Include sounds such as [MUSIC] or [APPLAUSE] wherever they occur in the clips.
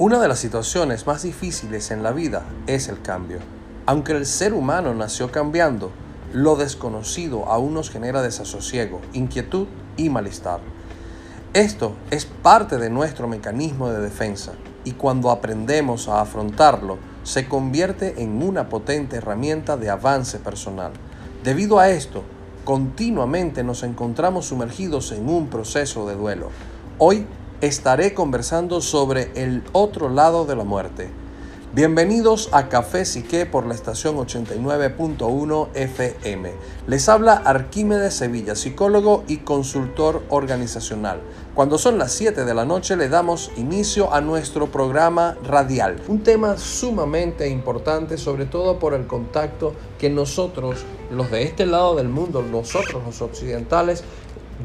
Una de las situaciones más difíciles en la vida es el cambio. Aunque el ser humano nació cambiando, lo desconocido aún nos genera desasosiego, inquietud y malestar. Esto es parte de nuestro mecanismo de defensa y cuando aprendemos a afrontarlo, se convierte en una potente herramienta de avance personal. Debido a esto, continuamente nos encontramos sumergidos en un proceso de duelo. Hoy estaré conversando sobre el otro lado de la muerte. Bienvenidos a Café Sique por la estación 89.1 FM. Les habla Arquímedes Sevilla, psicólogo y consultor organizacional. Cuando son las 7 de la noche le damos inicio a nuestro programa radial. Un tema sumamente importante, sobre todo por el contacto que nosotros, los de este lado del mundo, nosotros los occidentales,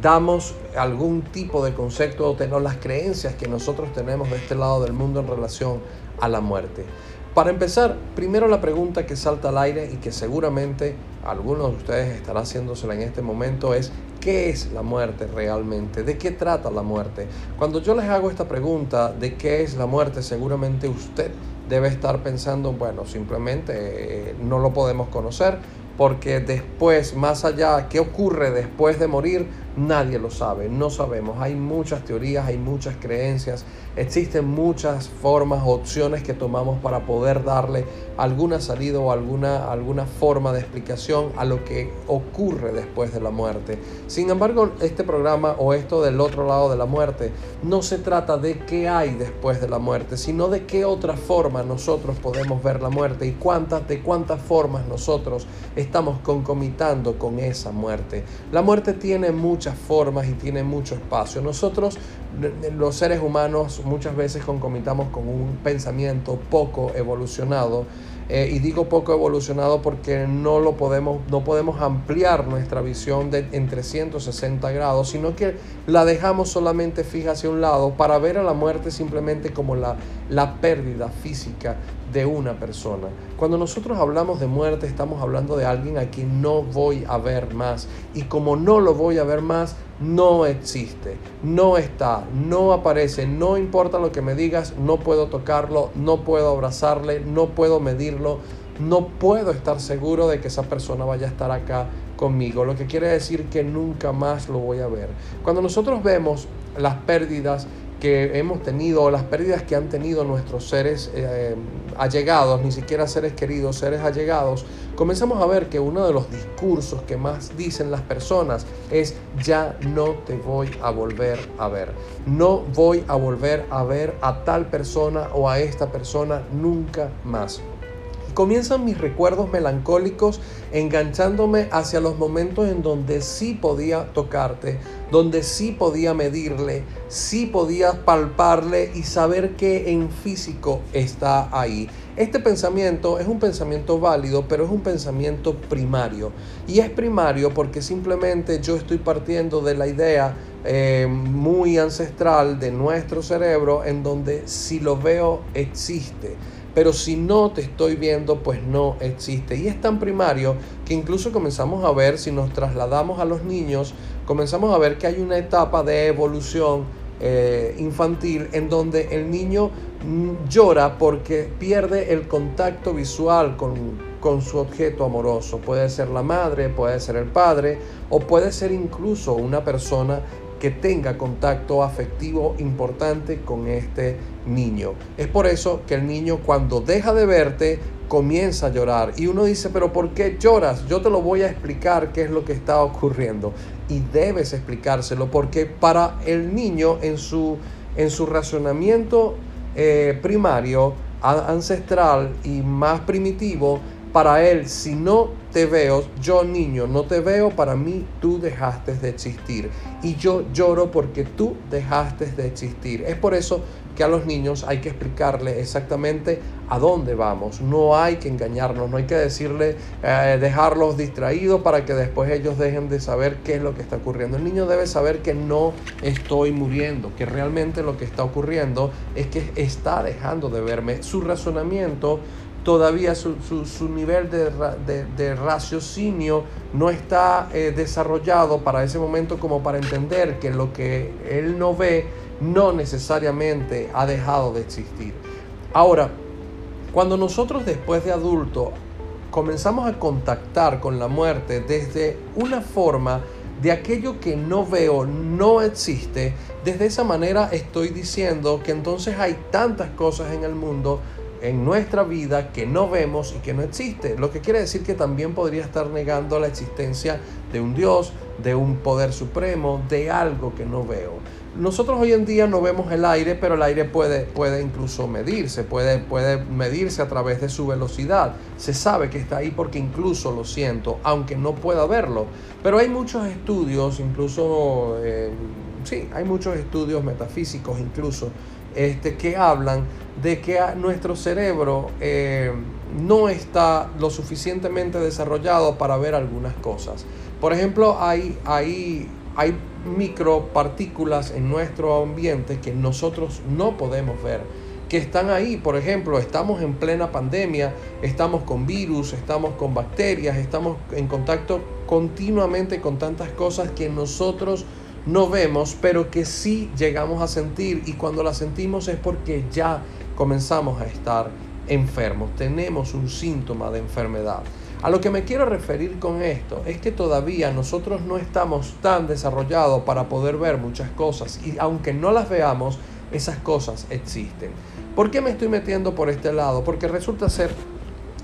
damos algún tipo de concepto o tenemos las creencias que nosotros tenemos de este lado del mundo en relación a la muerte. Para empezar, primero la pregunta que salta al aire y que seguramente algunos de ustedes estará haciéndosela en este momento es ¿qué es la muerte realmente? ¿De qué trata la muerte? Cuando yo les hago esta pregunta de qué es la muerte, seguramente usted debe estar pensando, bueno, simplemente eh, no lo podemos conocer porque después, más allá, ¿qué ocurre después de morir? Nadie lo sabe, no sabemos. Hay muchas teorías, hay muchas creencias, existen muchas formas, opciones que tomamos para poder darle alguna salida o alguna, alguna forma de explicación a lo que ocurre después de la muerte. Sin embargo, este programa o esto del otro lado de la muerte no se trata de qué hay después de la muerte, sino de qué otra forma nosotros podemos ver la muerte y cuántas de cuántas formas nosotros estamos concomitando con esa muerte. La muerte tiene muchas formas y tiene mucho espacio. Nosotros, los seres humanos, muchas veces concomitamos con un pensamiento poco evolucionado. Eh, y digo poco evolucionado porque no lo podemos, no podemos ampliar nuestra visión de, en 360 grados, sino que la dejamos solamente fija hacia un lado para ver a la muerte simplemente como la, la pérdida física de una persona. Cuando nosotros hablamos de muerte, estamos hablando de alguien a quien no voy a ver más. Y como no lo voy a ver más, no existe, no está, no aparece, no importa lo que me digas, no puedo tocarlo, no puedo abrazarle, no puedo medirlo, no puedo estar seguro de que esa persona vaya a estar acá conmigo, lo que quiere decir que nunca más lo voy a ver. Cuando nosotros vemos las pérdidas que hemos tenido, las pérdidas que han tenido nuestros seres eh, allegados, ni siquiera seres queridos, seres allegados, comenzamos a ver que uno de los discursos que más dicen las personas es ya no te voy a volver a ver, no voy a volver a ver a tal persona o a esta persona nunca más. Comienzan mis recuerdos melancólicos enganchándome hacia los momentos en donde sí podía tocarte, donde sí podía medirle, sí podía palparle y saber que en físico está ahí. Este pensamiento es un pensamiento válido, pero es un pensamiento primario. Y es primario porque simplemente yo estoy partiendo de la idea eh, muy ancestral de nuestro cerebro en donde si lo veo existe pero si no te estoy viendo, pues no existe. Y es tan primario que incluso comenzamos a ver, si nos trasladamos a los niños, comenzamos a ver que hay una etapa de evolución eh, infantil en donde el niño mm, llora porque pierde el contacto visual con, con su objeto amoroso. Puede ser la madre, puede ser el padre o puede ser incluso una persona que tenga contacto afectivo importante con este niño. Es por eso que el niño cuando deja de verte comienza a llorar y uno dice, pero ¿por qué lloras? Yo te lo voy a explicar qué es lo que está ocurriendo y debes explicárselo porque para el niño en su, en su razonamiento eh, primario, ancestral y más primitivo, para él, si no te veo, yo niño, no te veo, para mí tú dejaste de existir. Y yo lloro porque tú dejaste de existir. Es por eso que a los niños hay que explicarle exactamente a dónde vamos. No hay que engañarlos, no hay que decirle, eh, dejarlos distraídos para que después ellos dejen de saber qué es lo que está ocurriendo. El niño debe saber que no estoy muriendo, que realmente lo que está ocurriendo es que está dejando de verme. Su razonamiento todavía su, nivel de, raciocinio no está eh, desarrollado para ese momento como para entender que lo que él no ve no necesariamente ha dejado de existir. Ahora, cuando nosotros después de adulto comenzamos a contactar con la muerte desde una forma de aquello que no veo, no existe, desde esa manera estoy diciendo que entonces hay tantas cosas en el mundo, en nuestra vida, que no vemos y que no existe. Lo que quiere decir que también podría estar negando la existencia de un Dios, de un poder supremo, de algo que no veo. Nosotros hoy en día no vemos el aire, pero el aire puede, puede incluso medirse, puede, puede medirse a través de su velocidad. Se sabe que está ahí porque incluso lo siento, aunque no pueda verlo. Pero hay muchos estudios, incluso, eh, sí, hay muchos estudios metafísicos incluso, este, que hablan de que nuestro cerebro eh, no está lo suficientemente desarrollado para ver algunas cosas. Por ejemplo, hay, hay, hay micropartículas en nuestro ambiente que nosotros no podemos ver, que están ahí. Por ejemplo, estamos en plena pandemia, estamos con virus, estamos con bacterias, estamos en contacto continuamente con tantas cosas que nosotros no vemos, pero que sí llegamos a sentir y cuando las sentimos es porque ya comenzamos a estar enfermos, tenemos un síntoma de enfermedad. A lo que me quiero referir con esto es que todavía nosotros no estamos tan desarrollados para poder ver muchas cosas y aunque no las veamos, esas cosas existen. ¿Por qué me estoy metiendo por este lado? Porque resulta ser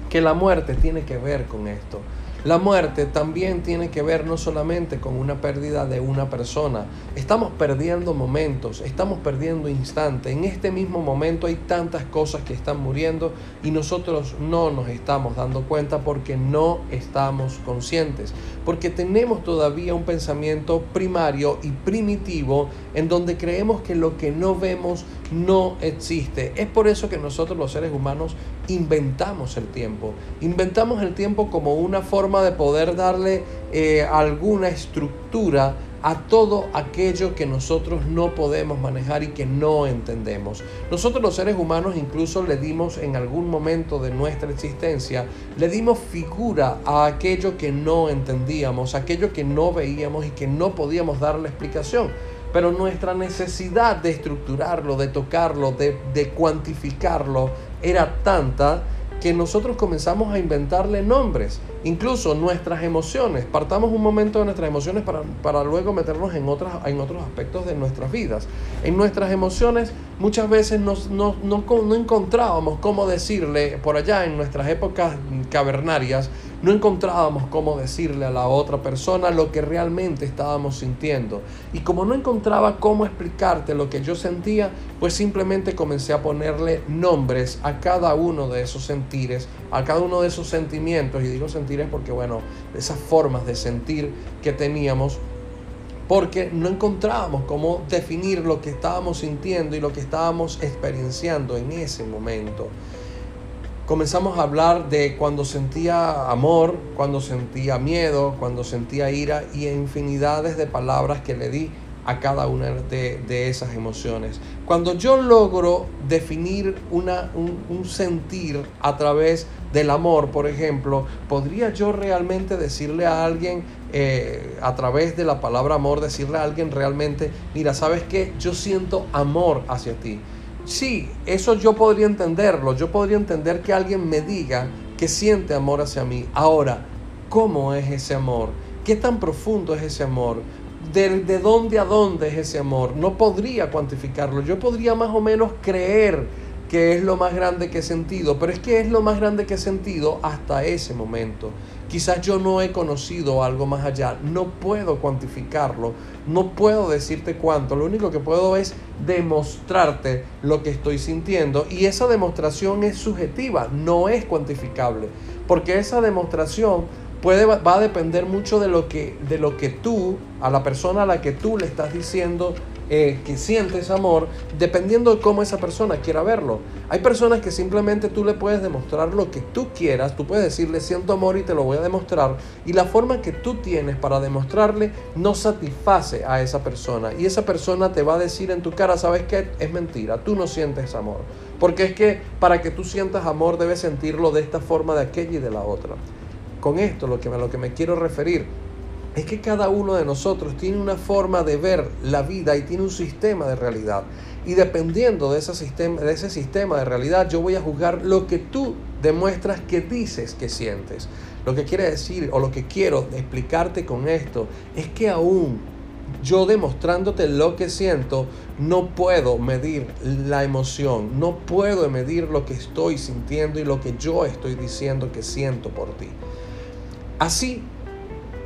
que la muerte tiene que ver con esto. La muerte también tiene que ver no solamente con una pérdida de una persona. Estamos perdiendo momentos, estamos perdiendo instantes. En este mismo momento hay tantas cosas que están muriendo y nosotros no nos estamos dando cuenta porque no estamos conscientes. Porque tenemos todavía un pensamiento primario y primitivo en donde creemos que lo que no vemos no existe. Es por eso que nosotros los seres humanos inventamos el tiempo. Inventamos el tiempo como una forma de poder darle eh, alguna estructura a todo aquello que nosotros no podemos manejar y que no entendemos. Nosotros los seres humanos incluso le dimos en algún momento de nuestra existencia, le dimos figura a aquello que no entendíamos, aquello que no veíamos y que no podíamos darle explicación. Pero nuestra necesidad de estructurarlo, de tocarlo, de, de cuantificarlo, era tanta que nosotros comenzamos a inventarle nombres, incluso nuestras emociones. Partamos un momento de nuestras emociones para, luego meternos en, otras, en otros aspectos de nuestras vidas. En nuestras emociones muchas veces no, no encontrábamos cómo decirle, por allá en nuestras épocas cavernarias, no encontrábamos cómo decirle a la otra persona lo que realmente estábamos sintiendo. Y como no encontraba cómo explicarte lo que yo sentía, pues simplemente comencé a ponerle nombres a cada uno de esos sentires, a cada uno de esos sentimientos. Y digo sentires porque, bueno, esas formas de sentir que teníamos porque no encontrábamos cómo definir lo que estábamos sintiendo y lo que estábamos experienciando en ese momento comenzamos a hablar de cuando sentía amor, cuando sentía miedo, cuando sentía ira y infinidades de palabras que le di a cada una de, esas emociones. Cuando yo logro definir una, un, sentir a través del amor, por ejemplo, ¿podría yo realmente decirle a alguien eh, a través de la palabra amor, decirle a alguien realmente, mira, sabes que yo siento amor hacia ti? Sí, eso yo podría entenderlo. Yo podría entender que alguien me diga que siente amor hacia mí. Ahora, ¿cómo es ese amor? ¿Qué tan profundo es ese amor? ¿De, de dónde a dónde es ese amor? No podría cuantificarlo. Yo podría más o menos creer que es lo más grande que he sentido, pero es que es lo más grande que he sentido hasta ese momento. Quizás yo no he conocido algo más allá, no puedo cuantificarlo, no puedo decirte cuánto, lo único que puedo es demostrarte lo que estoy sintiendo y esa demostración es subjetiva, no es cuantificable, porque esa demostración puede, va a depender mucho de lo, que, de lo que tú, a la persona a la que tú le estás diciendo eh, que sientes amor, dependiendo de cómo esa persona quiera verlo. Hay personas que simplemente tú le puedes demostrar lo que tú quieras, tú puedes decirle siento amor y te lo voy a demostrar, y la forma que tú tienes para demostrarle no satisface a esa persona. Y esa persona te va a decir en tu cara, ¿sabes qué? Es mentira, tú no sientes amor. Porque es que para que tú sientas amor debes sentirlo de esta forma, de aquella y de la otra. Con esto lo que, a lo que me quiero referir es que cada uno de nosotros tiene una forma de ver la vida y tiene un sistema de realidad. Y dependiendo de ese sistema de, ese sistema de realidad, yo voy a juzgar lo que tú demuestras que dices que sientes. Lo que quiere decir o lo que quiero explicarte con esto es que aún yo demostrándote lo que siento, no puedo medir la emoción, no puedo medir lo que estoy sintiendo y lo que yo estoy diciendo que siento por ti. Así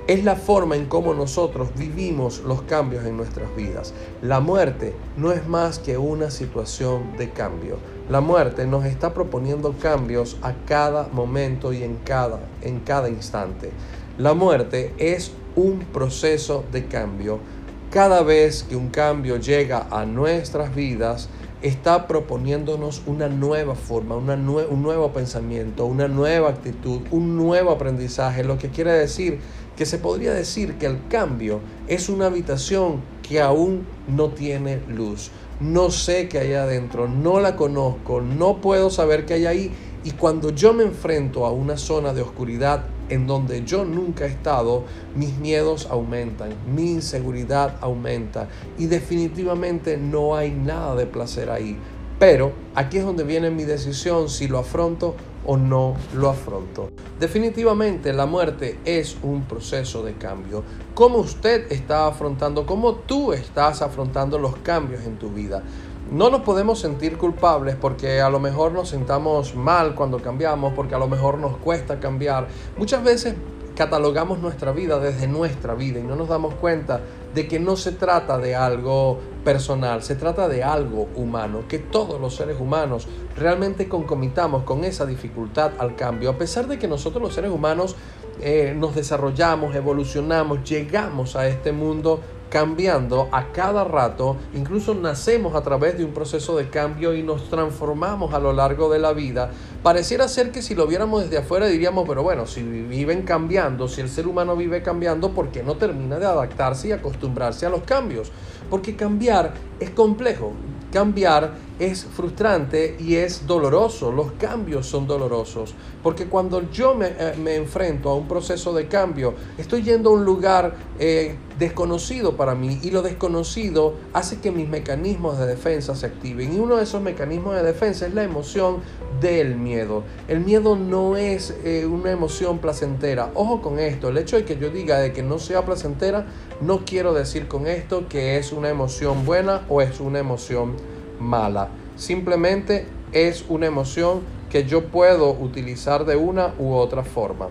es la forma en cómo nosotros vivimos los cambios en nuestras vidas. La muerte no es más que una situación de cambio. La muerte nos está proponiendo cambios a cada momento y en cada, en cada instante. La muerte es un proceso de cambio. Cada vez que un cambio llega a nuestras vidas, está proponiéndonos una nueva forma, una un nuevo pensamiento, una nueva actitud, un nuevo aprendizaje, lo que quiere decir que se podría decir que el cambio es una habitación que aún no tiene luz. No sé qué hay adentro, no la conozco, no puedo saber qué hay ahí. Y cuando yo me enfrento a una zona de oscuridad en donde yo nunca he estado, mis miedos aumentan, mi inseguridad aumenta y definitivamente no hay nada de placer ahí. Pero aquí es donde viene mi decisión si lo afronto o no lo afronto. Definitivamente la muerte es un proceso de cambio. ¿Cómo usted está afrontando, cómo tú estás afrontando los cambios en tu vida? No nos podemos sentir culpables porque a lo mejor nos sentamos mal cuando cambiamos, porque a lo mejor nos cuesta cambiar. Muchas veces catalogamos nuestra vida desde nuestra vida y no nos damos cuenta de que no se trata de algo personal, se trata de algo humano, que todos los seres humanos realmente concomitamos con esa dificultad al cambio, a pesar de que nosotros los seres humanos eh, nos desarrollamos, evolucionamos, llegamos a este mundo cambiando a cada rato, incluso nacemos a través de un proceso de cambio y nos transformamos a lo largo de la vida. Pareciera ser que si lo viéramos desde afuera diríamos, pero bueno, si viven cambiando, si el ser humano vive cambiando, ¿por qué no termina de adaptarse y acostumbrarse a los cambios? Porque cambiar es complejo. Cambiar es frustrante y es doloroso. Los cambios son dolorosos. Porque cuando yo me, eh, enfrento a un proceso de cambio, estoy yendo a un lugar eh, desconocido para mí y lo desconocido hace que mis mecanismos de defensa se activen. Y uno de esos mecanismos de defensa es la emoción del miedo. El miedo no es eh, una emoción placentera. Ojo con esto. El hecho de que yo diga de que no sea placentera, no quiero decir con esto que es una emoción buena o es una emoción mala. Simplemente es una emoción que yo puedo utilizar de una u otra forma.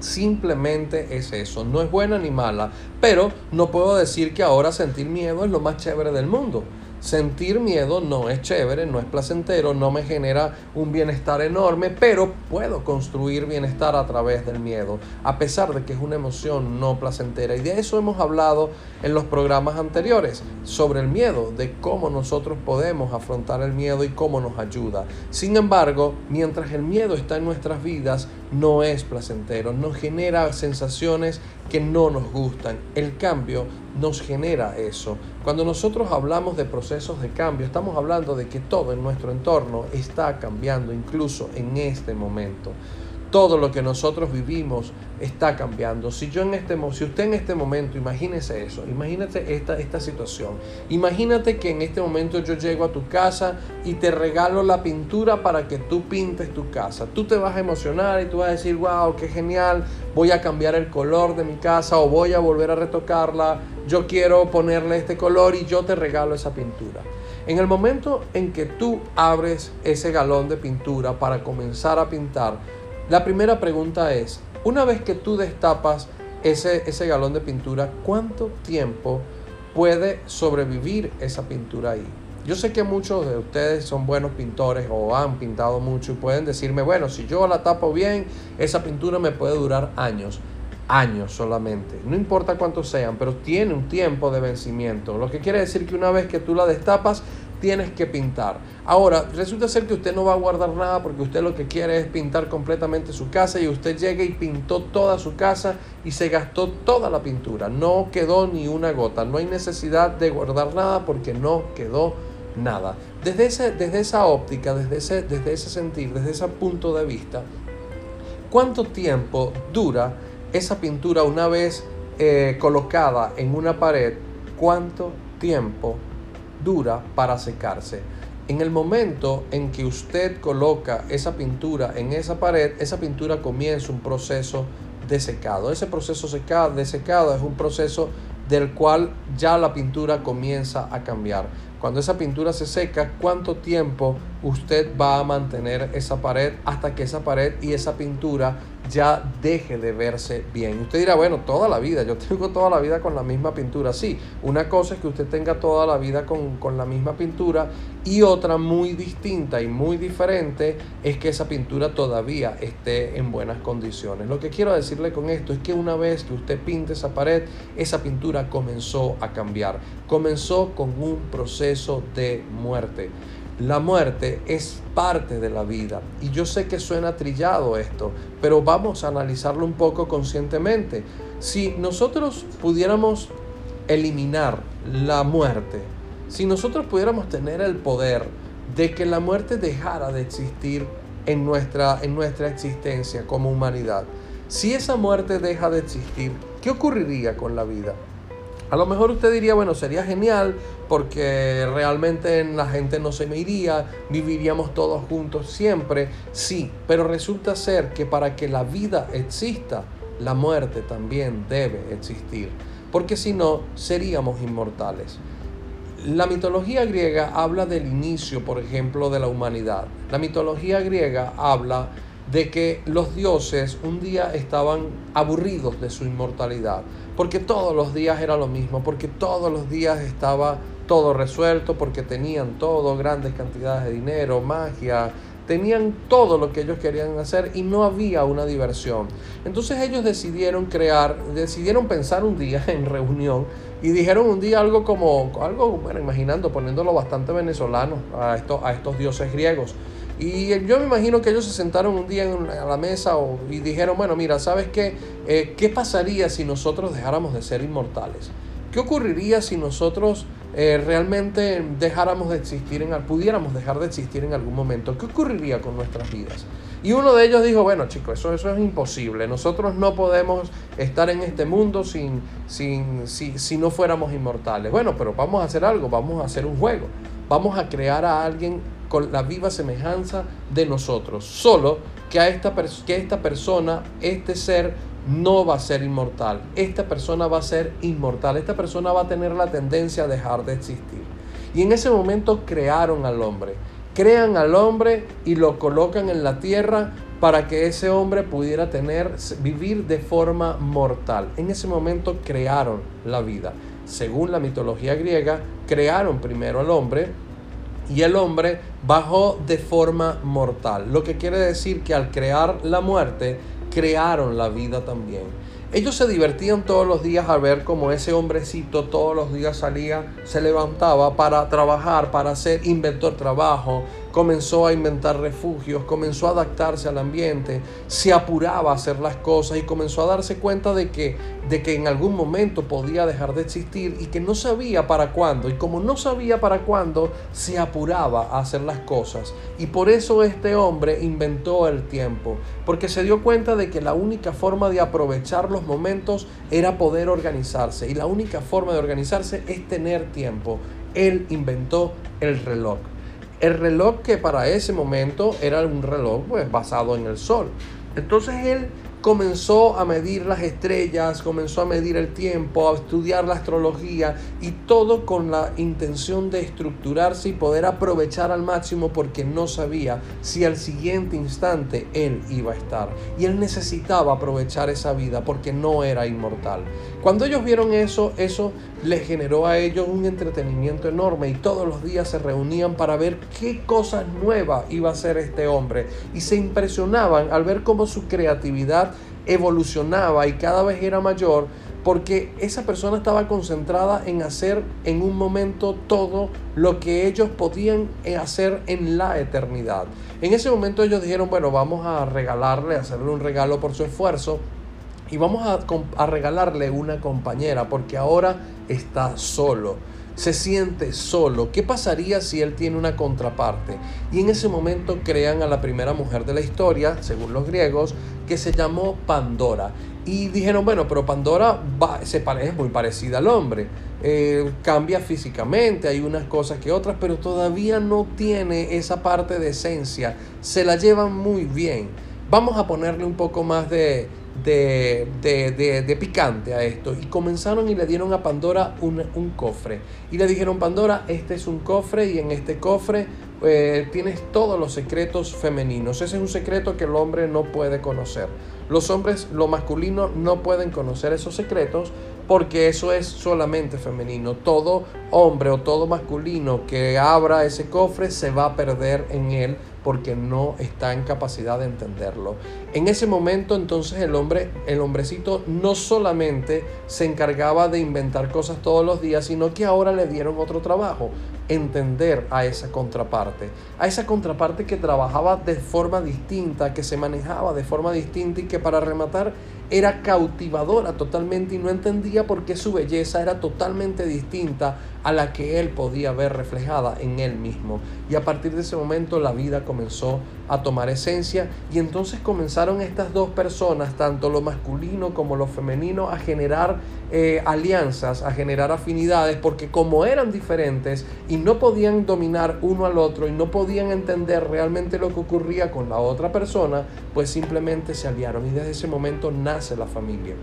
Simplemente es eso, no es buena ni mala, pero no puedo decir que ahora sentir miedo es lo más chévere del mundo. Sentir miedo no es chévere, no es placentero, no me genera un bienestar enorme, pero puedo construir bienestar a través del miedo, a pesar de que es una emoción no placentera. Y de eso hemos hablado en los programas anteriores, sobre el miedo, de cómo nosotros podemos afrontar el miedo y cómo nos ayuda. Sin embargo, mientras el miedo está en nuestras vidas, no es placentero, nos genera sensaciones que no nos gustan. El cambio nos genera eso. Cuando nosotros hablamos de procesos de cambio, estamos hablando de que todo en nuestro entorno está cambiando, incluso en este momento. Todo lo que nosotros vivimos está cambiando. Si yo en este si usted en este momento, imagínese eso, imagínate esta, esta situación. Imagínate que en este momento yo llego a tu casa y te regalo la pintura para que tú pintes tu casa. Tú te vas a emocionar y tú vas a decir, wow, qué genial, voy a cambiar el color de mi casa o voy a volver a retocarla. Yo quiero ponerle este color y yo te regalo esa pintura. En el momento en que tú abres ese galón de pintura para comenzar a pintar, la primera pregunta es, una vez que tú destapas ese, ese galón de pintura, ¿cuánto tiempo puede sobrevivir esa pintura ahí? Yo sé que muchos de ustedes son buenos pintores o han pintado mucho y pueden decirme, bueno, si yo la tapo bien, esa pintura me puede durar años. Años solamente. No importa cuántos sean, pero tiene un tiempo de vencimiento. Lo que quiere decir que una vez que tú la destapas, tienes que pintar. Ahora, resulta ser que usted no va a guardar nada porque usted lo que quiere es pintar completamente su casa y usted llega y pintó toda su casa y se gastó toda la pintura. No quedó ni una gota. No hay necesidad de guardar nada porque no quedó nada. Desde, ese, desde esa óptica, desde ese, desde ese sentir, desde ese punto de vista, ¿cuánto tiempo dura esa pintura una vez eh, colocada en una pared, ¿cuánto tiempo dura para secarse? En el momento en que usted coloca esa pintura en esa pared, esa pintura comienza un proceso de secado. Ese proceso de secado es un proceso del cual ya la pintura comienza a cambiar. Cuando esa pintura se seca, ¿cuánto tiempo usted va a mantener esa pared hasta que esa pared y esa pintura ya deje de verse bien. Usted dirá, bueno, toda la vida, yo [LAUGHS] tengo toda la vida con la misma pintura. Sí, una cosa es que usted tenga toda la vida con, con, la misma pintura y otra muy distinta y muy diferente es que esa pintura todavía esté en buenas condiciones. Lo que quiero decirle con esto es que una vez que usted pinte esa pared, esa pintura comenzó a cambiar, comenzó con un proceso de muerte. La muerte es parte de la vida. Y yo sé que suena trillado esto, pero vamos a analizarlo un poco conscientemente. Si nosotros pudiéramos eliminar la muerte, si nosotros pudiéramos tener el poder de que la muerte dejara de existir en nuestra, en nuestra existencia como humanidad, si esa muerte deja de existir, ¿qué ocurriría con la vida? A lo mejor usted diría, bueno, sería genial porque realmente la gente no se me iría, viviríamos todos juntos siempre. Sí, pero resulta ser que para que la vida exista, la muerte también debe existir, porque si no, seríamos inmortales. La mitología griega habla del inicio, por ejemplo, de la humanidad. La mitología griega habla de que los dioses un día estaban aburridos de su inmortalidad porque todos los días era lo mismo, porque todos los días estaba todo resuelto, porque tenían todo, grandes cantidades de dinero, magia, tenían todo lo que ellos querían hacer y no había una diversión. Entonces ellos decidieron crear, decidieron pensar un día [LAUGHS] en reunión y dijeron un día algo como, algo, bueno, imaginando, poniéndolo bastante venezolano a, a estos dioses griegos. Y yo me imagino que ellos se sentaron un día en a la mesa y dijeron, bueno, mira, ¿sabes qué? Eh, ¿Qué pasaría si nosotros dejáramos de ser inmortales? ¿Qué ocurriría si nosotros eh, realmente dejáramos de existir, en, pudiéramos dejar de existir en algún momento? ¿Qué ocurriría con nuestras vidas? Y uno de ellos dijo, bueno chicos, eso, eso es imposible. Nosotros no podemos estar en este mundo sin, sin, si, si no fuéramos inmortales. Bueno, pero vamos a hacer algo, vamos a hacer un juego. Vamos a crear a alguien con la viva semejanza de nosotros. Solo que a esta, que esta persona, este ser, no va a ser inmortal. Esta persona va a ser inmortal. Esta persona va a tener la tendencia a dejar de existir. Y en ese momento crearon al hombre. Crean al hombre y lo colocan en la tierra para que ese hombre pudiera tener, vivir de forma mortal. En ese momento crearon la vida. Según la mitología griega, crearon primero al hombre y el hombre bajó de forma mortal. Lo que quiere decir que al crear la muerte, crearon la vida también. Ellos se divertían todos los días al ver cómo ese hombrecito todos los días salía, se levantaba para trabajar, para hacer, inventor trabajo, comenzó a inventar refugios, comenzó a adaptarse al ambiente, se apuraba a hacer las cosas y comenzó a darse cuenta de que, de que en algún momento podía dejar de existir y que no sabía para cuándo. Y como no sabía para cuándo, se apuraba a hacer las cosas. Y por eso este hombre inventó el tiempo, porque se dio cuenta de que la única forma de aprovechar los momentos era poder organizarse. Y la única forma de organizarse es tener tiempo. Él inventó el reloj. El reloj que para ese momento era un reloj pues, basado en el sol. Entonces él comenzó a medir las estrellas, comenzó a medir el tiempo, a estudiar la astrología y todo con la intención de estructurarse y poder aprovechar al máximo porque no sabía si al siguiente instante él iba a estar. Y él necesitaba aprovechar esa vida porque no era inmortal. Cuando ellos vieron eso, eso les generó a ellos un entretenimiento enorme y todos los días se reunían para ver qué cosas nuevas iba a hacer este hombre y se impresionaban al ver cómo su creatividad evolucionaba y cada vez era mayor porque esa persona estaba concentrada en hacer en un momento todo lo que ellos podían eh, hacer en la eternidad. En ese momento ellos dijeron, bueno, vamos a regalarle, hacerle un regalo por su esfuerzo y vamos a, regalarle una compañera porque ahora está solo. se siente solo. ¿Qué pasaría si él tiene una contraparte? Y en ese momento crean a la primera mujer de la historia, según los griegos, que se llamó Pandora. Y dijeron, bueno, pero Pandora se parece, muy parecida al hombre. Eh, cambia físicamente, hay unas cosas que otras, pero todavía no tiene esa parte de esencia. Se la llevan muy bien. Vamos a ponerle un poco más de, de, de, de, picante a esto. Y comenzaron y le dieron a Pandora un, un, cofre. Y le dijeron, Pandora, este es un cofre y en este cofre eh, tienes todos los secretos femeninos. Ese es un secreto que el hombre no puede conocer. Los hombres, lo masculino, no pueden conocer esos secretos porque eso es solamente femenino. Todo hombre o todo masculino que abra ese cofre se va a perder en él porque no está en capacidad de entenderlo. En ese momento entonces el hombre, el hombrecito no solamente se encargaba de inventar cosas todos los días, sino que ahora le dieron otro trabajo, entender a esa contraparte, a esa contraparte que trabajaba de forma distinta, que se manejaba de forma distinta y que para rematar era cautivadora totalmente y no entendía por qué su belleza era totalmente distinta a la que él podía ver reflejada en él mismo. Y a partir de ese momento la vida comenzó a tomar esencia. Y entonces comenzaron estas dos personas, tanto lo masculino como lo femenino, a generar eh, alianzas, a generar afinidades, porque como eran diferentes y no podían dominar uno al otro y no podían entender realmente lo que ocurría con la otra persona, pues simplemente se aliaron. Y desde ese momento nace la familia.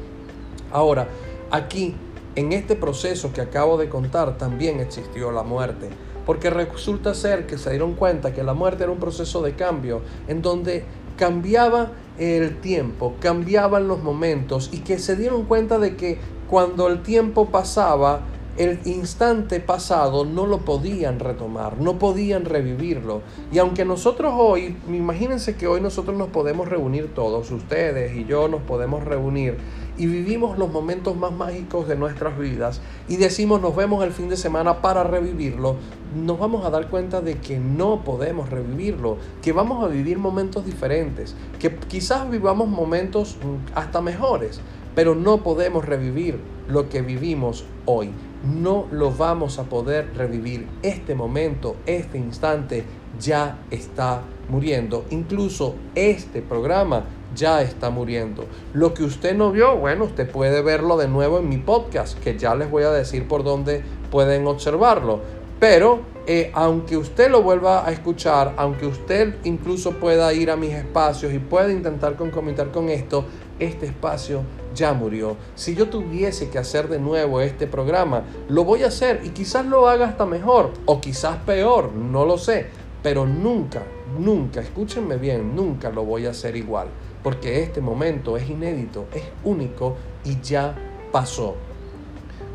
Ahora, aquí en este proceso que acabo de contar también existió la muerte, porque resulta ser que se dieron cuenta que la muerte era un proceso de cambio en donde cambiaba el tiempo, cambiaban los momentos y que se dieron cuenta de que cuando el tiempo pasaba, el instante pasado no lo podían retomar, no podían revivirlo. Y aunque nosotros hoy, imagínense que hoy nosotros nos podemos reunir todos, ustedes y yo nos podemos reunir y vivimos los momentos más mágicos de nuestras vidas y decimos nos vemos el fin de semana para revivirlo, nos vamos a dar cuenta de que no podemos revivirlo, que vamos a vivir momentos diferentes, que quizás vivamos momentos mm, hasta mejores, pero no podemos revivir lo que vivimos hoy. No lo vamos a poder revivir. Este momento, este instante ya está muriendo. Incluso este programa ya está muriendo. Lo que usted no vio, bueno, usted puede verlo de nuevo en mi podcast, que ya les voy a decir por dónde pueden observarlo. Pero eh, aunque usted lo vuelva a escuchar, aunque usted incluso pueda ir a mis espacios y pueda intentar concomitar con esto, este espacio ya murió. Si yo tuviese que hacer de nuevo este programa, lo voy a hacer y quizás lo haga hasta mejor o quizás peor, no lo sé. Pero nunca, nunca, escúchenme bien, nunca lo voy a hacer igual porque este momento es inédito, es único y ya pasó.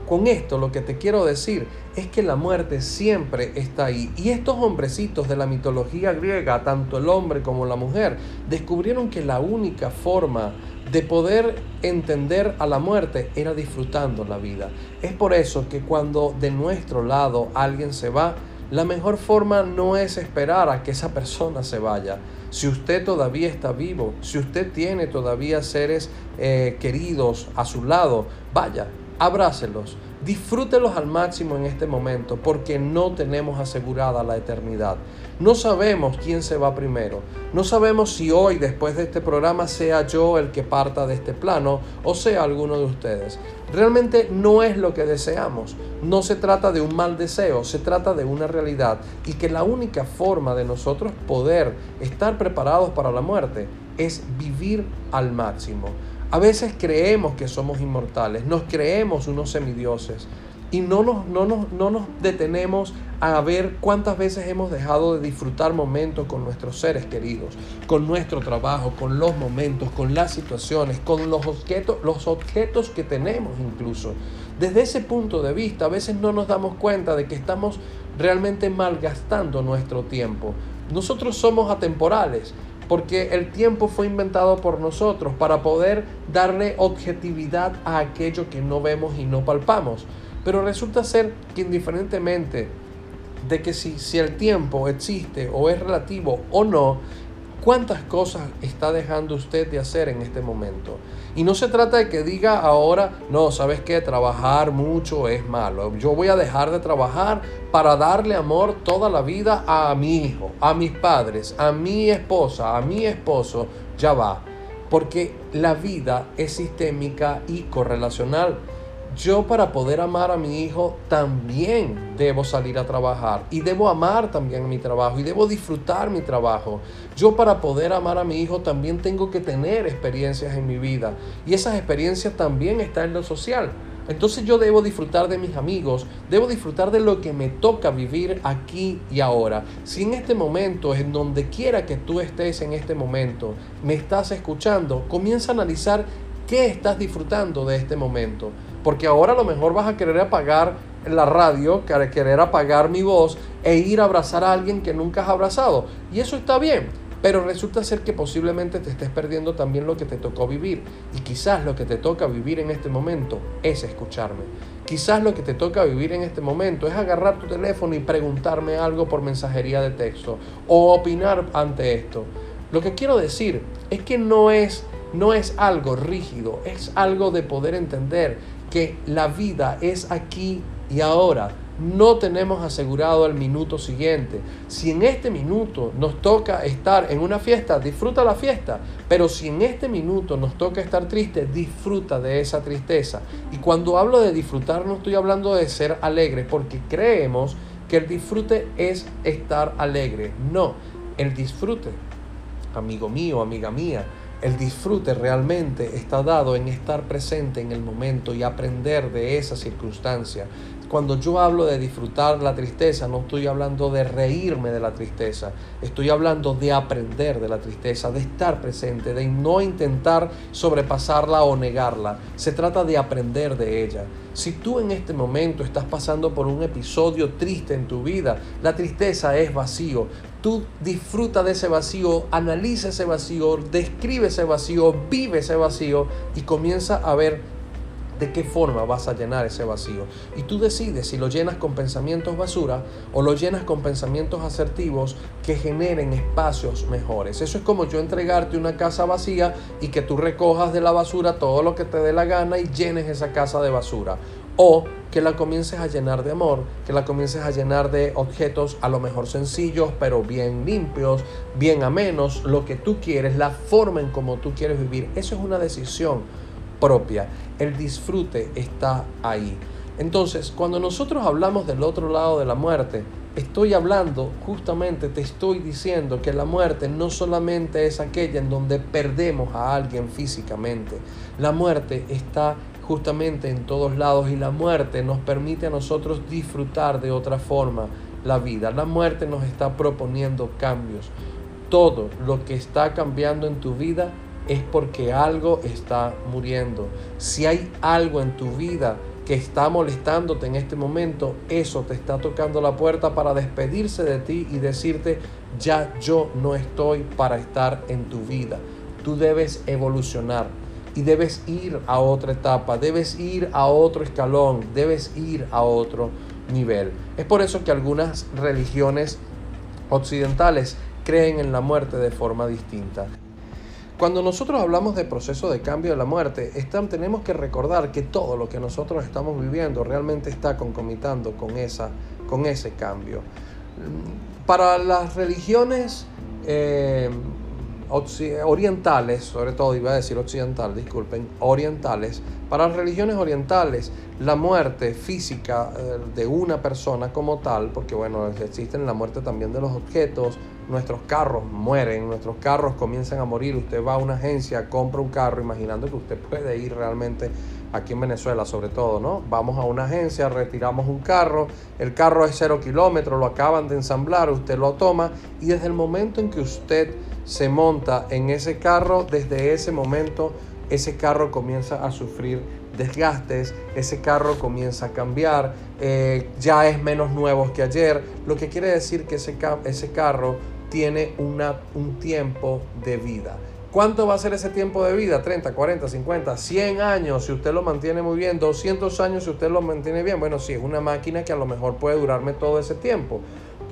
Con esto lo que te quiero decir es que la muerte siempre está ahí. Y estos hombrecitos de la mitología griega, tanto el hombre como la mujer, descubrieron que la única forma de poder entender a la muerte era disfrutando la vida. Es por eso que cuando de nuestro lado alguien se va, la mejor forma no es esperar a que esa persona se vaya. Si usted todavía está vivo, si usted tiene todavía seres eh, queridos a su lado, vaya, abrácelos, disfrútelos al máximo en este momento porque no tenemos asegurada la eternidad. No sabemos quién se va primero. No sabemos si hoy, después de este programa, sea yo el que parta de este plano o sea alguno de ustedes. Realmente no es lo que deseamos. No se trata de un mal deseo, se trata de una realidad y que la única forma de nosotros poder estar preparados para la muerte es vivir al máximo. A veces creemos que somos inmortales, nos creemos unos semidioses y no nos, no, no nos detenemos a ver cuántas veces hemos dejado de disfrutar momentos con nuestros seres queridos, con nuestro trabajo, con los momentos, con las situaciones, con los objetos, los objetos que tenemos incluso. Desde ese punto de vista, a veces no nos damos cuenta de que estamos realmente malgastando nuestro tiempo. Nosotros somos atemporales, porque el tiempo fue inventado por nosotros para poder darle objetividad a aquello que no vemos y no palpamos. Pero resulta ser que indiferentemente de que si, si el tiempo existe o es relativo o no, ¿Cuántas cosas está dejando usted de hacer en este momento? Y no se trata de que diga ahora, no, ¿sabes qué? Trabajar mucho es malo. Yo voy a dejar de trabajar para darle amor toda la vida a mi hijo, a mis padres, a mi esposa, a mi esposo. Ya va. Porque la vida es sistémica y correlacional yo para poder amar a mi hijo también debo salir a trabajar y debo amar también mi trabajo y debo disfrutar mi trabajo. Yo para poder amar a mi hijo también tengo que tener experiencias en mi vida y esas experiencias también están en lo social. Entonces yo debo disfrutar de mis amigos, debo disfrutar de lo que me toca vivir aquí y ahora. Si en este momento, en donde quiera que tú estés en este momento, me estás escuchando, comienza a analizar qué estás disfrutando de este momento. Porque ahora a lo mejor vas a querer apagar la radio, querer apagar mi voz e ir a abrazar a alguien que nunca has abrazado. Y eso está bien, pero resulta ser que posiblemente te estés perdiendo también lo que te tocó vivir. Y quizás lo que te toca vivir en este momento es escucharme. Quizás lo que te toca vivir en este momento es agarrar tu teléfono y preguntarme algo por mensajería de texto o opinar ante esto. Lo que quiero decir es que no es, no es algo rígido, es algo de poder entender que la vida es aquí y ahora. No tenemos asegurado el minuto siguiente. Si en este minuto nos toca estar en una fiesta, disfruta la fiesta. Pero si en este minuto nos toca estar triste, disfruta de esa tristeza. Y cuando hablo de disfrutar, no estoy hablando de ser alegre, porque creemos que el disfrute es estar alegre. No, el disfrute, amigo mío, amiga mía, el disfrute realmente está dado en estar presente en el momento y aprender de esa circunstancia. Cuando yo hablo de disfrutar la tristeza, no estoy hablando de reírme de la tristeza, estoy hablando de aprender de la tristeza, de estar presente, de no intentar sobrepasarla o negarla. Se trata de aprender de ella. Si tú en este momento estás pasando por un episodio triste en tu vida, la tristeza es vacío, tú disfruta de ese vacío, analiza ese vacío, describe ese vacío, vive ese vacío y comienza a ver de qué forma vas a llenar ese vacío. Y tú decides si lo llenas con pensamientos basura o lo llenas con pensamientos asertivos que generen espacios mejores. Eso es como yo entregarte una casa vacía y que tú recojas de la basura todo lo que te dé la gana y llenes esa casa de basura. O que la comiences a llenar de amor, que la comiences a llenar de objetos a lo mejor sencillos, pero bien limpios, bien amenos, lo que tú quieres, la forma en como tú quieres vivir. Eso es una decisión propia. El disfrute está ahí. Entonces, cuando nosotros hablamos del otro lado de la muerte, estoy hablando, justamente te estoy diciendo que la muerte no solamente es aquella en donde perdemos a alguien físicamente, la muerte está justamente en todos lados y la muerte nos permite a nosotros disfrutar de otra forma la vida. La muerte nos está proponiendo cambios. Todo lo que está cambiando en tu vida es porque algo está muriendo. Si hay algo en tu vida que está molestándote en este momento, eso te está tocando la puerta para despedirse de ti y decirte, ya yo no estoy para estar en tu vida. Tú debes evolucionar y debes ir a otra etapa, debes ir a otro escalón, debes ir a otro nivel. Es por eso que algunas religiones occidentales creen en la muerte de forma distinta. Cuando nosotros hablamos de proceso de cambio de la muerte, tenemos que recordar que todo lo que nosotros estamos viviendo realmente está concomitando con, esa, con ese cambio. Para las religiones eh, orientales, sobre todo iba a decir occidental, disculpen, orientales, para las religiones orientales, la muerte física eh, de una persona como tal, porque bueno, existen la muerte también de los objetos, nuestros carros mueren, nuestros carros comienzan a morir, usted va a una agencia, compra un carro, imaginando que usted puede ir realmente aquí en Venezuela sobre todo, ¿no? Vamos a una agencia, retiramos un carro, el carro es cero kilómetros, lo acaban de ensamblar, usted lo toma y desde el momento en que usted se monta en ese carro, desde ese momento ese carro comienza a sufrir desgastes, ese carro comienza a cambiar, eh, ya es menos nuevo que ayer, lo que quiere decir que ese, ese carro tiene una, un tiempo de vida. ¿Cuánto va a ser ese tiempo de vida? 30, 40, 50, 100 años si usted lo mantiene muy bien, 200 años si usted lo mantiene bien. Bueno, sí, es una máquina que a lo mejor puede durarme todo ese tiempo.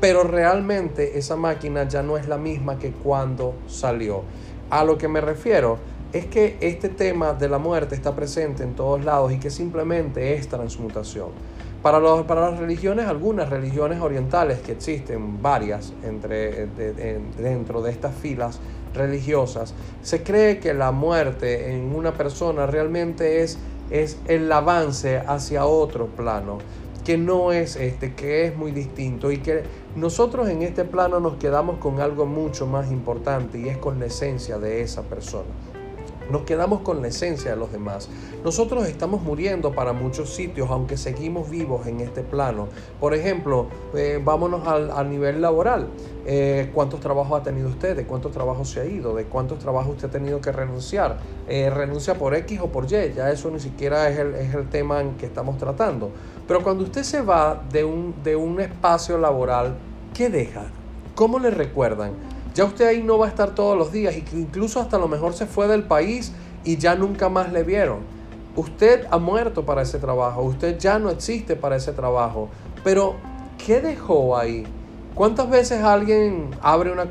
Pero realmente esa máquina ya no es la misma que cuando salió. A lo que me refiero es que este tema de la muerte está presente en todos lados y que simplemente es transmutación. Para, los, para las religiones, algunas religiones orientales que existen, varias entre, dentro de estas filas religiosas, se cree que la muerte en una persona realmente es, es el avance hacia otro plano, que no es este, que es muy distinto y que nosotros en este plano nos quedamos con algo mucho más importante y es con la esencia de esa persona. Nos quedamos con la esencia de los demás. Nosotros estamos muriendo para muchos sitios, aunque seguimos vivos en este plano. Por ejemplo, eh, vámonos al, nivel laboral. Eh, ¿Cuántos trabajos ha tenido usted? ¿De cuántos trabajos se ha ido? ¿De cuántos trabajos usted ha tenido que renunciar? Eh, ¿Renuncia por X o por Y? Ya eso ni siquiera es el, es el tema en que estamos tratando. Pero cuando usted se va de un, de un espacio laboral, ¿qué deja? ¿Cómo le recuerdan? Ya usted ahí no va a estar todos los días y incluso hasta lo mejor se fue del país y ya nunca más le vieron. Usted ha muerto para ese trabajo, usted ya no existe para ese trabajo. Pero, ¿qué dejó ahí? ¿Cuántas veces alguien abre una,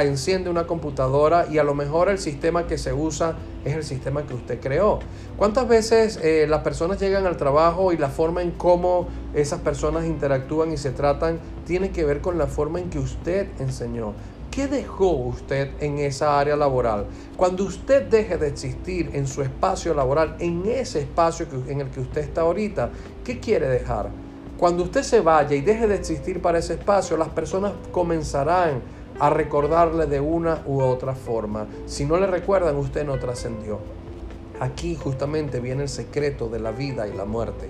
enciende una computadora y a lo mejor el sistema que se usa es el sistema que usted creó? ¿Cuántas veces eh, las personas llegan al trabajo y la forma en cómo esas personas interactúan y se tratan tiene que ver con la forma en que usted enseñó? ¿Qué dejó usted en esa área laboral? Cuando usted deje de existir en su espacio laboral, en ese espacio en el que usted está ahorita, ¿qué quiere dejar? Cuando usted se vaya y deje de existir para ese espacio, las personas comenzarán a recordarle de una u otra forma. Si no le recuerdan, usted no trascendió. Aquí justamente viene el secreto de la vida y la muerte.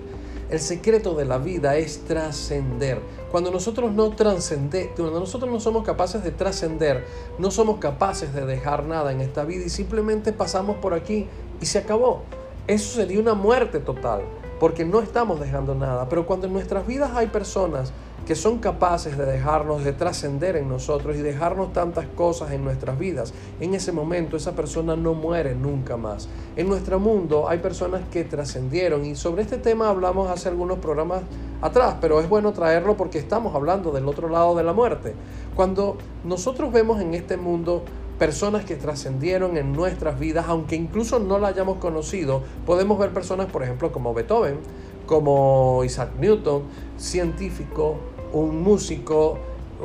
El secreto de la vida es trascender. Cuando nosotros no trascendemos, cuando nosotros no somos capaces de trascender, no somos capaces de dejar nada en esta vida y simplemente pasamos por aquí y se acabó. Eso sería una muerte total, porque no estamos dejando nada. Pero cuando en nuestras vidas hay personas que son capaces de dejarnos, de trascender en nosotros y dejarnos tantas cosas en nuestras vidas, en ese momento esa persona no muere nunca más. En nuestro mundo hay personas que trascendieron y sobre este tema hablamos hace algunos programas atrás, pero es bueno traerlo porque estamos hablando del otro lado de la muerte. Cuando nosotros vemos en este mundo personas que trascendieron en nuestras vidas, aunque incluso no la hayamos conocido, podemos ver personas, por ejemplo, como Beethoven, como Isaac Newton, científico, un músico,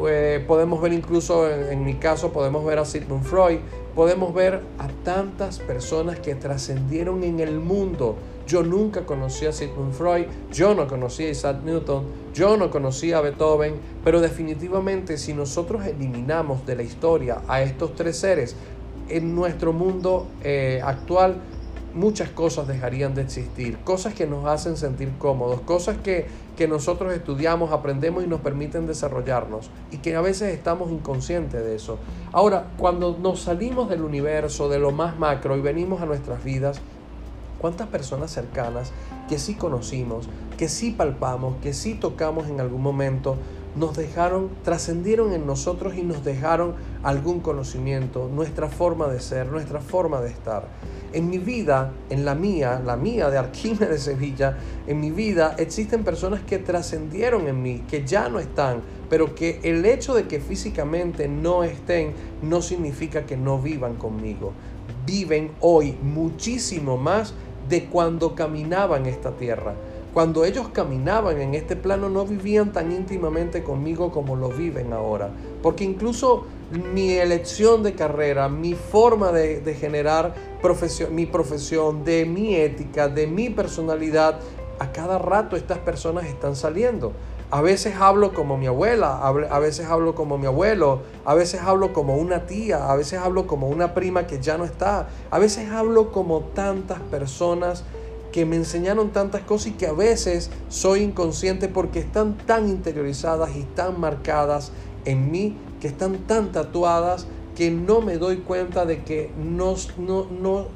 eh, podemos ver incluso, en, mi caso, podemos ver a Sigmund Freud, podemos ver a tantas personas que trascendieron en el mundo. Yo nunca conocí a Sigmund Freud, yo no conocí a Isaac Newton, yo no conocí a Beethoven, pero definitivamente si nosotros eliminamos de la historia a estos tres seres en nuestro mundo eh, actual, muchas cosas dejarían de existir, cosas que nos hacen sentir cómodos, cosas que, que nosotros estudiamos, aprendemos y nos permiten desarrollarnos y que a veces estamos inconscientes de eso. Ahora, cuando nos salimos del universo, de lo más macro y venimos a nuestras vidas, ¿cuántas personas cercanas que sí conocimos, que sí palpamos, que sí tocamos en algún momento, nos dejaron, trascendieron en nosotros y nos dejaron algún conocimiento, nuestra forma de ser, nuestra forma de estar? En mi vida, en la mía, la mía de Arquímedes de Sevilla, en mi vida existen personas que trascendieron en mí, que ya no están, pero que el hecho de que físicamente no estén no significa que no vivan conmigo. Viven hoy muchísimo más de cuando caminaban esta tierra. Cuando ellos caminaban en este plano no vivían tan íntimamente conmigo como lo viven ahora. Porque incluso mi elección de carrera, mi forma de, generar profesión, mi profesión, de mi ética, de mi personalidad, a cada rato estas personas están saliendo. A veces hablo como mi abuela, a veces hablo como mi abuelo, a veces hablo como una tía, a veces hablo como una prima que ya no está, a veces hablo como tantas personas que me enseñaron tantas cosas y que a veces soy inconsciente porque están tan interiorizadas y tan marcadas en mí que están tan tatuadas que no me doy cuenta de que no, no, no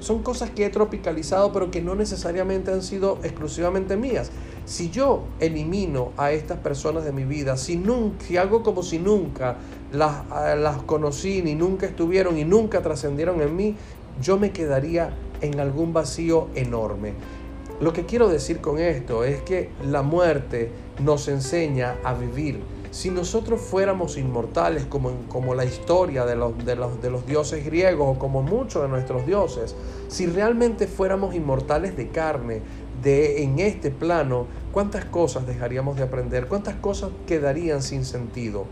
son cosas que he tropicalizado pero que no necesariamente han sido exclusivamente mías. Si yo elimino a estas personas de mi vida, si, nunca, si hago como si nunca las, las conocí, ni nunca estuvieron y nunca trascendieron en mí, yo me quedaría en algún vacío enorme. Lo que quiero decir con esto es que la muerte nos enseña a vivir Si nosotros fuéramos inmortales como, como la historia de los, de, los, de los dioses griegos o como muchos de nuestros dioses, si realmente fuéramos inmortales de carne, de en este plano, ¿cuántas cosas dejaríamos de aprender? ¿Cuántas cosas quedarían sin sentido?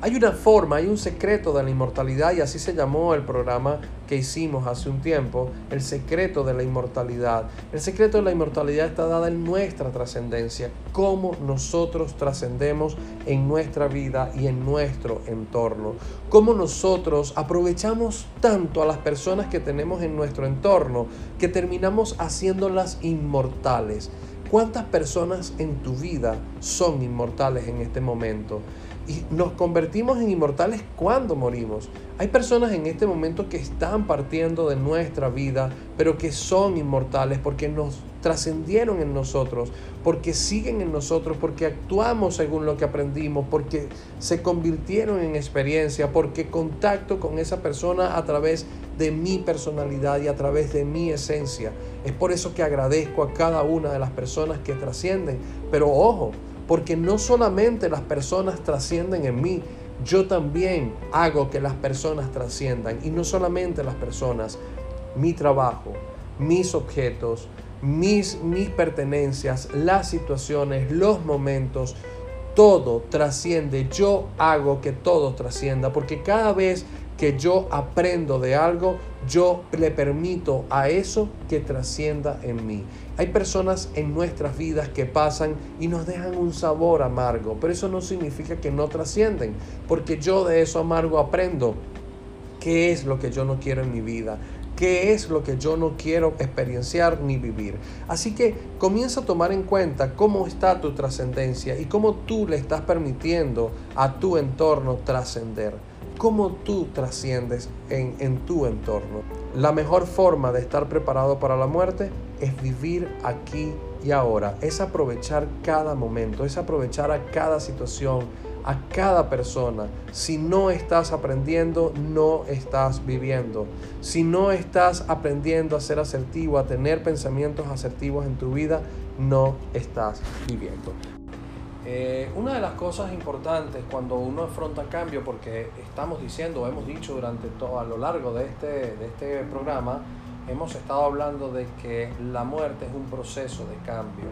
Hay una forma, hay un secreto de la inmortalidad y así se llamó el programa que hicimos hace un tiempo, el secreto de la inmortalidad. El secreto de la inmortalidad está dada en nuestra trascendencia, cómo nosotros trascendemos en nuestra vida y en nuestro entorno, cómo nosotros aprovechamos tanto a las personas que tenemos en nuestro entorno que terminamos haciéndolas inmortales. ¿Cuántas personas en tu vida son inmortales en este momento? Y nos convertimos en inmortales cuando morimos. Hay personas en este momento que están partiendo de nuestra vida, pero que son inmortales porque nos trascendieron en nosotros, porque siguen en nosotros, porque actuamos según lo que aprendimos, porque se convirtieron en experiencia, porque contacto con esa persona a través de mi personalidad y a través de mi esencia. Es por eso que agradezco a cada una de las personas que trascienden, pero ojo, porque no solamente las personas trascienden en mí, yo también hago que las personas trasciendan. Y no solamente las personas, mi trabajo, mis objetos, mis, mis pertenencias, las situaciones, los momentos, todo trasciende. Yo hago que todo trascienda, porque cada vez que yo aprendo de algo, yo le permito a eso que trascienda en mí. Hay personas en nuestras vidas que pasan y nos dejan un sabor amargo, pero eso no significa que no trascienden, porque yo de eso amargo aprendo qué es lo que yo no quiero en mi vida, qué es lo que yo no quiero experienciar ni vivir. Así que comienza a tomar en cuenta cómo está tu trascendencia y cómo tú le estás permitiendo a tu entorno trascender cómo tú trasciendes en, en, tu entorno. La mejor forma de estar preparado para la muerte es vivir aquí y ahora, es aprovechar cada momento, es aprovechar a cada situación, a cada persona. Si no estás aprendiendo, no estás viviendo. Si no estás aprendiendo a ser asertivo, a tener pensamientos asertivos en tu vida, no estás viviendo. Eh, una de las cosas importantes cuando uno afronta cambio, porque estamos diciendo, hemos dicho durante todo a lo largo de este, de este programa, hemos estado hablando de que la muerte es un proceso de cambio.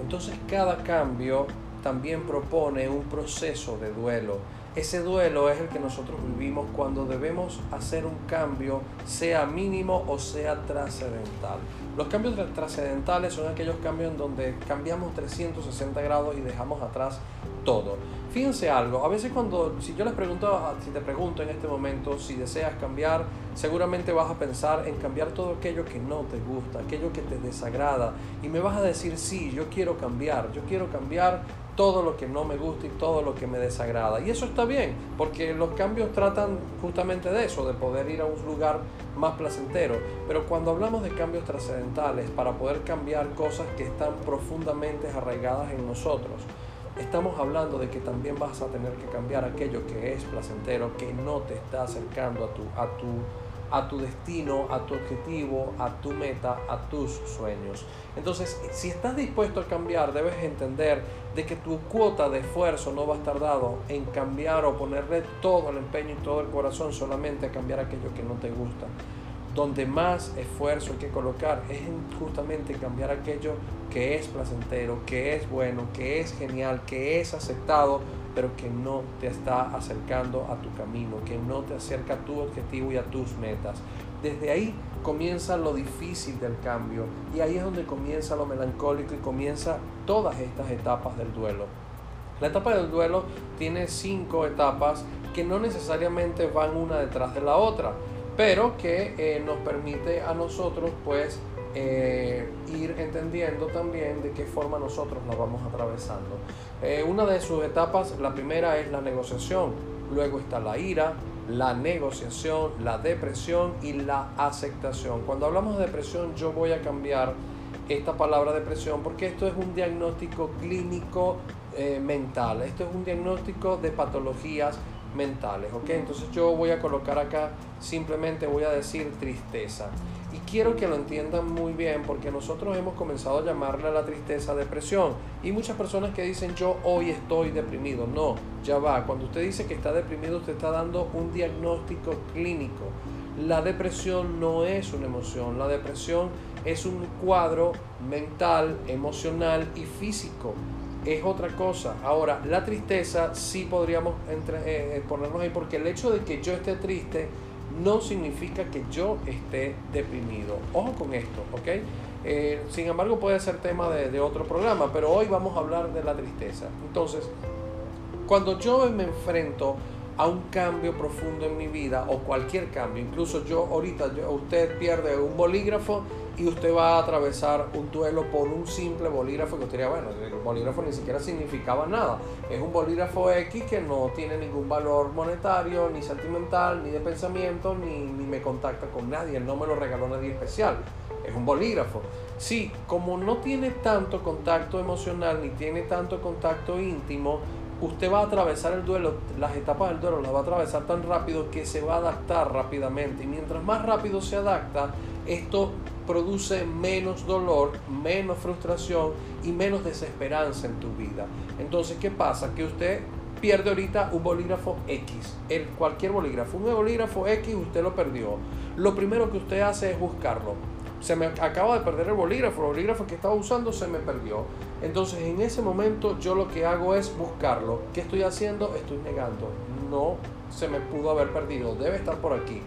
Entonces cada cambio también propone un proceso de duelo. Ese duelo es el que nosotros vivimos cuando debemos hacer un cambio, sea mínimo o sea trascendental. Los cambios trascendentales son aquellos cambios en donde cambiamos 360 grados y dejamos atrás todo. Fíjense algo, a veces cuando, si yo les pregunto, si te pregunto en este momento si deseas cambiar, seguramente vas a pensar en cambiar todo aquello que no te gusta, aquello que te desagrada, y me vas a decir, sí, yo quiero cambiar, yo quiero cambiar todo lo que no me gusta y todo lo que me desagrada. Y eso está bien, porque los cambios tratan justamente de eso, de poder ir a un lugar más placentero. Pero cuando hablamos de cambios trascendentales, para poder cambiar cosas que están profundamente arraigadas en nosotros, estamos hablando de que también vas a tener que cambiar aquello que es placentero, que no te está acercando a tu, a tu a tu destino, a tu objetivo, a tu meta, a tus sueños. Entonces, si estás dispuesto a cambiar, debes entender de que tu cuota de esfuerzo no va a estar dado en cambiar o ponerle todo el empeño y todo el corazón solamente a cambiar aquello que no te gusta. Donde más esfuerzo hay que colocar es justamente cambiar aquello que es placentero, que es bueno, que es genial, que es aceptado pero que no te está acercando a tu camino, que no te acerca a tu objetivo y a tus metas. Desde ahí comienza lo difícil del cambio y ahí es donde comienza lo melancólico y comienza todas estas etapas del duelo. La etapa del duelo tiene cinco etapas que no necesariamente van una detrás de la otra, pero que eh, nos permite a nosotros pues eh, ir entendiendo también de qué forma nosotros la vamos atravesando. Eh, una de sus etapas, la primera es la negociación, luego está la ira, la negociación, la depresión y la aceptación. Cuando hablamos de depresión yo voy a cambiar esta palabra depresión porque esto es un diagnóstico clínico eh, mental, esto es un diagnóstico de patologías mentales, ¿ok? Entonces yo voy a colocar acá, simplemente voy a decir tristeza. Y quiero que lo entiendan muy bien porque nosotros hemos comenzado a llamarle a la tristeza depresión. Y muchas personas que dicen yo hoy estoy deprimido. No, ya va. Cuando usted dice que está deprimido, usted está dando un diagnóstico clínico. La depresión no es una emoción. La depresión es un cuadro mental, emocional y físico es otra cosa. Ahora, la tristeza sí podríamos entre, eh, eh, ponernos ahí porque el hecho de que yo esté triste no significa que yo esté deprimido. Ojo con esto, ¿ok? Eh, sin embargo, puede ser tema de, de otro programa, pero hoy vamos a hablar de la tristeza. Entonces, cuando yo me enfrento a un cambio profundo en mi vida o cualquier cambio, incluso yo ahorita, usted pierde un bolígrafo y usted va a atravesar un duelo por un simple bolígrafo que usted diría, bueno, el bolígrafo ni siquiera significaba nada. Es un bolígrafo X que no tiene ningún valor monetario, ni sentimental, ni de pensamiento, ni, ni me contacta con nadie. No me lo regaló nadie especial. Es un bolígrafo. Sí, como no tiene tanto contacto emocional, ni tiene tanto contacto íntimo, usted va a atravesar el duelo, las etapas del duelo las va a atravesar tan rápido que se va a adaptar rápidamente. Y mientras más rápido se adapta, esto produce menos dolor, menos frustración y menos desesperanza en tu vida. Entonces, ¿qué pasa? Que usted pierde ahorita un bolígrafo X, el, cualquier bolígrafo, un bolígrafo X usted lo perdió. Lo primero que usted hace es buscarlo. Se me acaba de perder el bolígrafo, el bolígrafo que estaba usando se me perdió. Entonces en ese momento yo lo que hago es buscarlo. ¿Qué estoy haciendo? Estoy negando. No se me pudo haber perdido, debe estar por aquí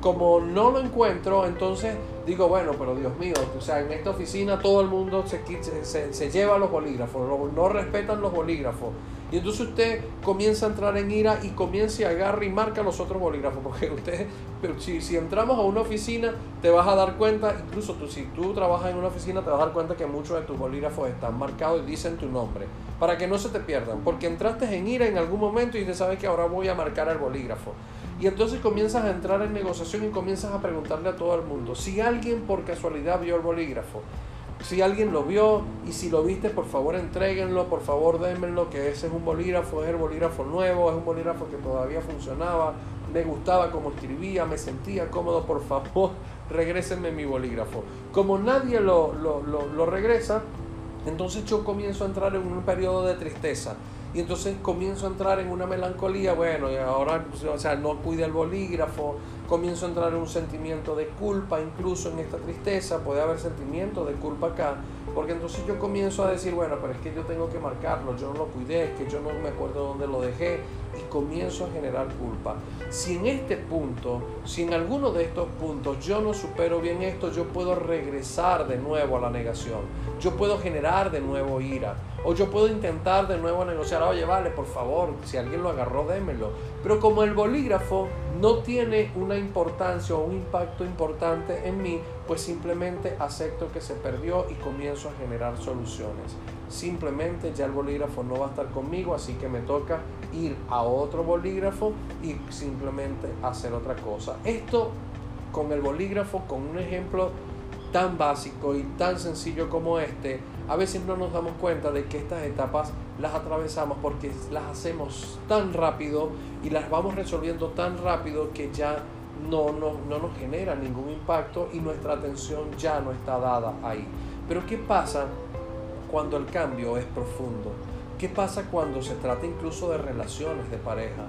como no lo encuentro, entonces digo, bueno, pero Dios mío, o sea, en esta oficina todo el mundo se, se, se lleva los bolígrafos, no, respetan los bolígrafos. Y entonces usted comienza a entrar en ira y comienza a agarrar y marca los otros bolígrafos. Porque [LAUGHS] usted, pero si, si entramos a una oficina, te vas a dar cuenta, incluso tú, si tú trabajas en una oficina, te vas a dar cuenta que muchos de tus bolígrafos están marcados y dicen tu nombre. Para que no se te pierdan. Porque entraste en ira en algún momento y te sabes que ahora voy a marcar el bolígrafo. Y entonces comienzas a entrar en negociación y comienzas a preguntarle a todo el mundo. Si alguien por casualidad vio el bolígrafo, si alguien lo vio y si lo viste, por favor entréguenlo, por favor démenlo, que ese es un bolígrafo, es el bolígrafo nuevo, es un bolígrafo que todavía funcionaba, me gustaba como escribía, me sentía cómodo, por favor [LAUGHS] regrésenme mi bolígrafo. Como nadie lo, lo, lo, lo regresa, entonces yo comienzo a entrar en un periodo de tristeza y entonces comienzo a entrar en una melancolía, bueno, y ahora, o sea, no cuide el bolígrafo, comienzo a entrar en un sentimiento de culpa, incluso en esta tristeza, puede haber sentimiento de culpa acá, porque entonces yo comienzo a decir, bueno, pero es que yo tengo que marcarlo, yo no lo cuidé, es que yo no me acuerdo dónde lo dejé, y comienzo a generar culpa. Si en este punto, si en alguno de estos puntos yo no supero bien esto, yo puedo regresar de nuevo a la negación, yo puedo generar de nuevo ira, o yo puedo intentar de nuevo negociar, oye, vale, por favor, si alguien lo agarró, démelo. Pero como el bolígrafo no tiene una importancia o un impacto importante en mí, pues simplemente acepto que se perdió y comienzo a generar soluciones. Simplemente ya el bolígrafo no va a estar conmigo, así que me toca ir a otro bolígrafo y simplemente hacer otra cosa. Esto con el bolígrafo, con un ejemplo tan básico y tan sencillo como este, a veces no nos damos cuenta de que estas etapas las atravesamos porque las hacemos tan rápido y las vamos resolviendo tan rápido que ya no, no, no nos genera ningún impacto y nuestra atención ya no está dada ahí. Pero ¿qué pasa cuando el cambio es profundo? ¿Qué pasa cuando se trata incluso de relaciones de pareja?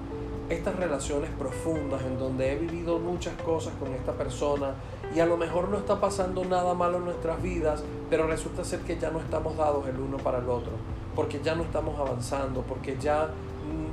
estas relaciones profundas en donde he vivido muchas cosas con esta persona y a lo mejor no está pasando nada malo en nuestras vidas, pero resulta ser que ya no estamos dados el uno para el otro, porque ya no estamos avanzando, porque ya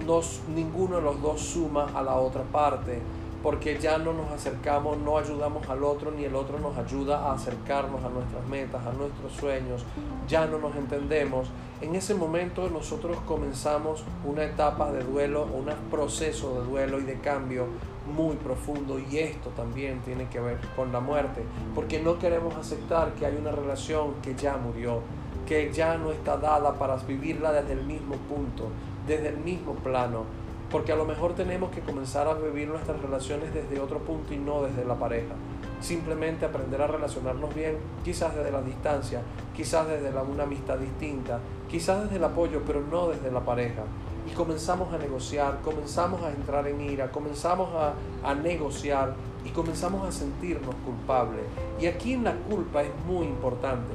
nos, ninguno de los dos suma a la otra parte porque ya no nos acercamos, no ayudamos al otro, ni el otro nos ayuda a acercarnos a nuestras metas, a nuestros sueños, ya no nos entendemos. En ese momento nosotros comenzamos una etapa de duelo, un proceso de duelo y de cambio muy profundo y esto también tiene que ver con la muerte, porque no queremos aceptar que hay una relación que ya murió, que ya no está dada para vivirla desde el mismo punto, desde el mismo plano porque a lo mejor tenemos que comenzar a vivir nuestras relaciones desde otro punto y no desde la pareja. Simplemente aprender a relacionarnos bien, quizás desde la distancia, quizás desde una amistad distinta, quizás desde el apoyo, pero no desde la pareja. y comenzamos a negociar, comenzamos a entrar en ira, comenzamos a, a negociar y comenzamos a sentirnos culpables. Y aquí la culpa es muy importante,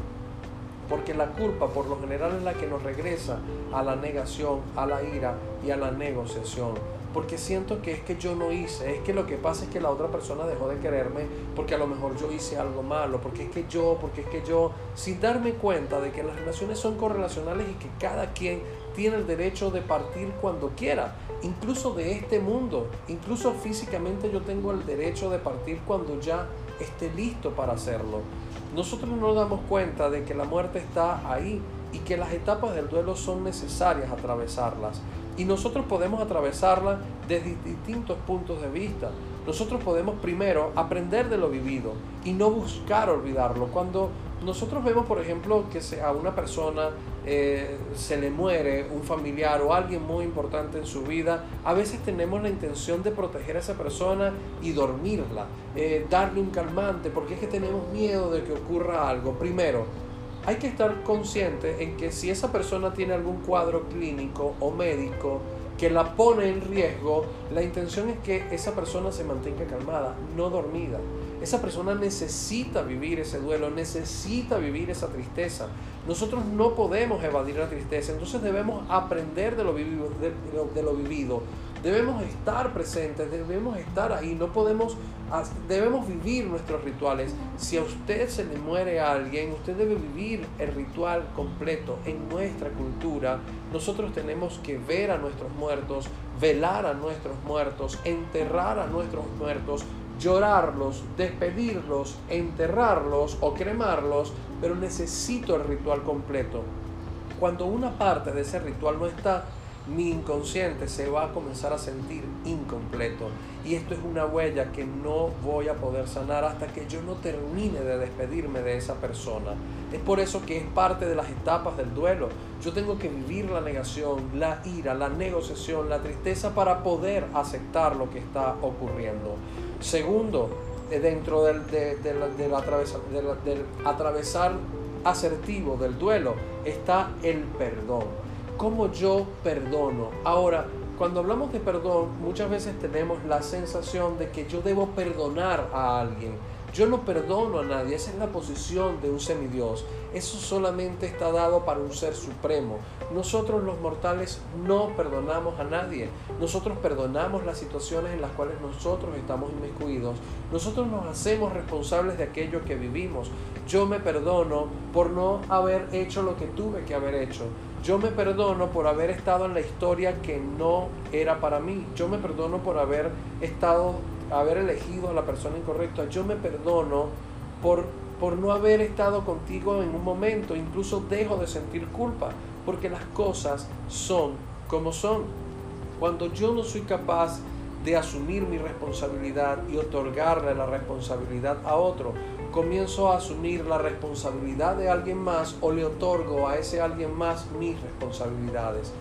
porque la culpa por lo general es la que nos regresa a la negación, a la ira y a la negociación. Porque siento que es que yo no hice, es que lo que pasa es que la otra persona dejó de quererme porque a lo mejor yo hice algo malo, porque es que yo, porque es que yo, sin darme cuenta de que las relaciones son correlacionales y que cada quien tiene el derecho de partir cuando quiera, incluso de este mundo, incluso físicamente yo tengo el derecho de partir cuando ya esté listo para hacerlo. Nosotros no nos damos cuenta de que la muerte está ahí y que las etapas del duelo son necesarias atravesarlas. Y nosotros podemos atravesarla desde distintos puntos de vista. Nosotros podemos primero aprender de lo vivido y no buscar olvidarlo. Cuando nosotros vemos, por ejemplo, que a una persona eh, se le muere un familiar o alguien muy importante en su vida, a veces tenemos la intención de proteger a esa persona y dormirla, eh, darle un calmante, porque es que tenemos miedo de que ocurra algo. Primero, hay que estar consciente en que si esa persona tiene algún cuadro clínico o médico que la pone en riesgo, la intención es que esa persona se mantenga calmada, no dormida. Esa persona necesita vivir ese duelo, necesita vivir esa tristeza. Nosotros no podemos evadir la tristeza, entonces debemos aprender de lo vivido, de, lo vivido Debemos estar presentes, debemos estar ahí, no podemos, debemos vivir nuestros rituales. Si a usted se le muere alguien, usted debe vivir el ritual completo en nuestra cultura. Nosotros tenemos que ver a nuestros muertos, velar a nuestros muertos, enterrar a nuestros muertos, llorarlos, despedirlos, enterrarlos o cremarlos, pero necesito el ritual completo. Cuando una parte de ese ritual no está, mi inconsciente se va a comenzar a sentir incompleto. Y esto es una huella que no voy a poder sanar hasta que yo no termine de despedirme de esa persona. Es por eso que es parte de las etapas del duelo. Yo tengo que vivir la negación, la ira, la negociación, la tristeza para poder aceptar lo que está ocurriendo. Segundo, eh, dentro del, del atravesar asertivo del duelo está el perdón cómo yo perdono. Ahora, cuando hablamos de perdón, muchas veces tenemos la sensación de que yo debo perdonar a alguien. Yo no perdono a nadie, esa es la posición de un semidios. Eso solamente está dado para un ser supremo. Nosotros los mortales no perdonamos a nadie. Nosotros perdonamos las situaciones en las cuales nosotros estamos inmiscuidos. Nosotros nos hacemos responsables de aquello que vivimos. Yo me perdono por no haber hecho lo que tuve que haber hecho. Yo me perdono por haber estado en la historia que no era para mí. Yo me perdono por haber estado, haber elegido a la persona incorrecta. Yo me perdono por, por no haber estado contigo en un momento. Incluso dejo de sentir culpa porque las cosas son como son. Cuando yo no soy capaz de asumir mi responsabilidad y otorgarle la responsabilidad a otro, comienzo a asumir la responsabilidad de alguien más o le otorgo a ese alguien más mis responsabilidades.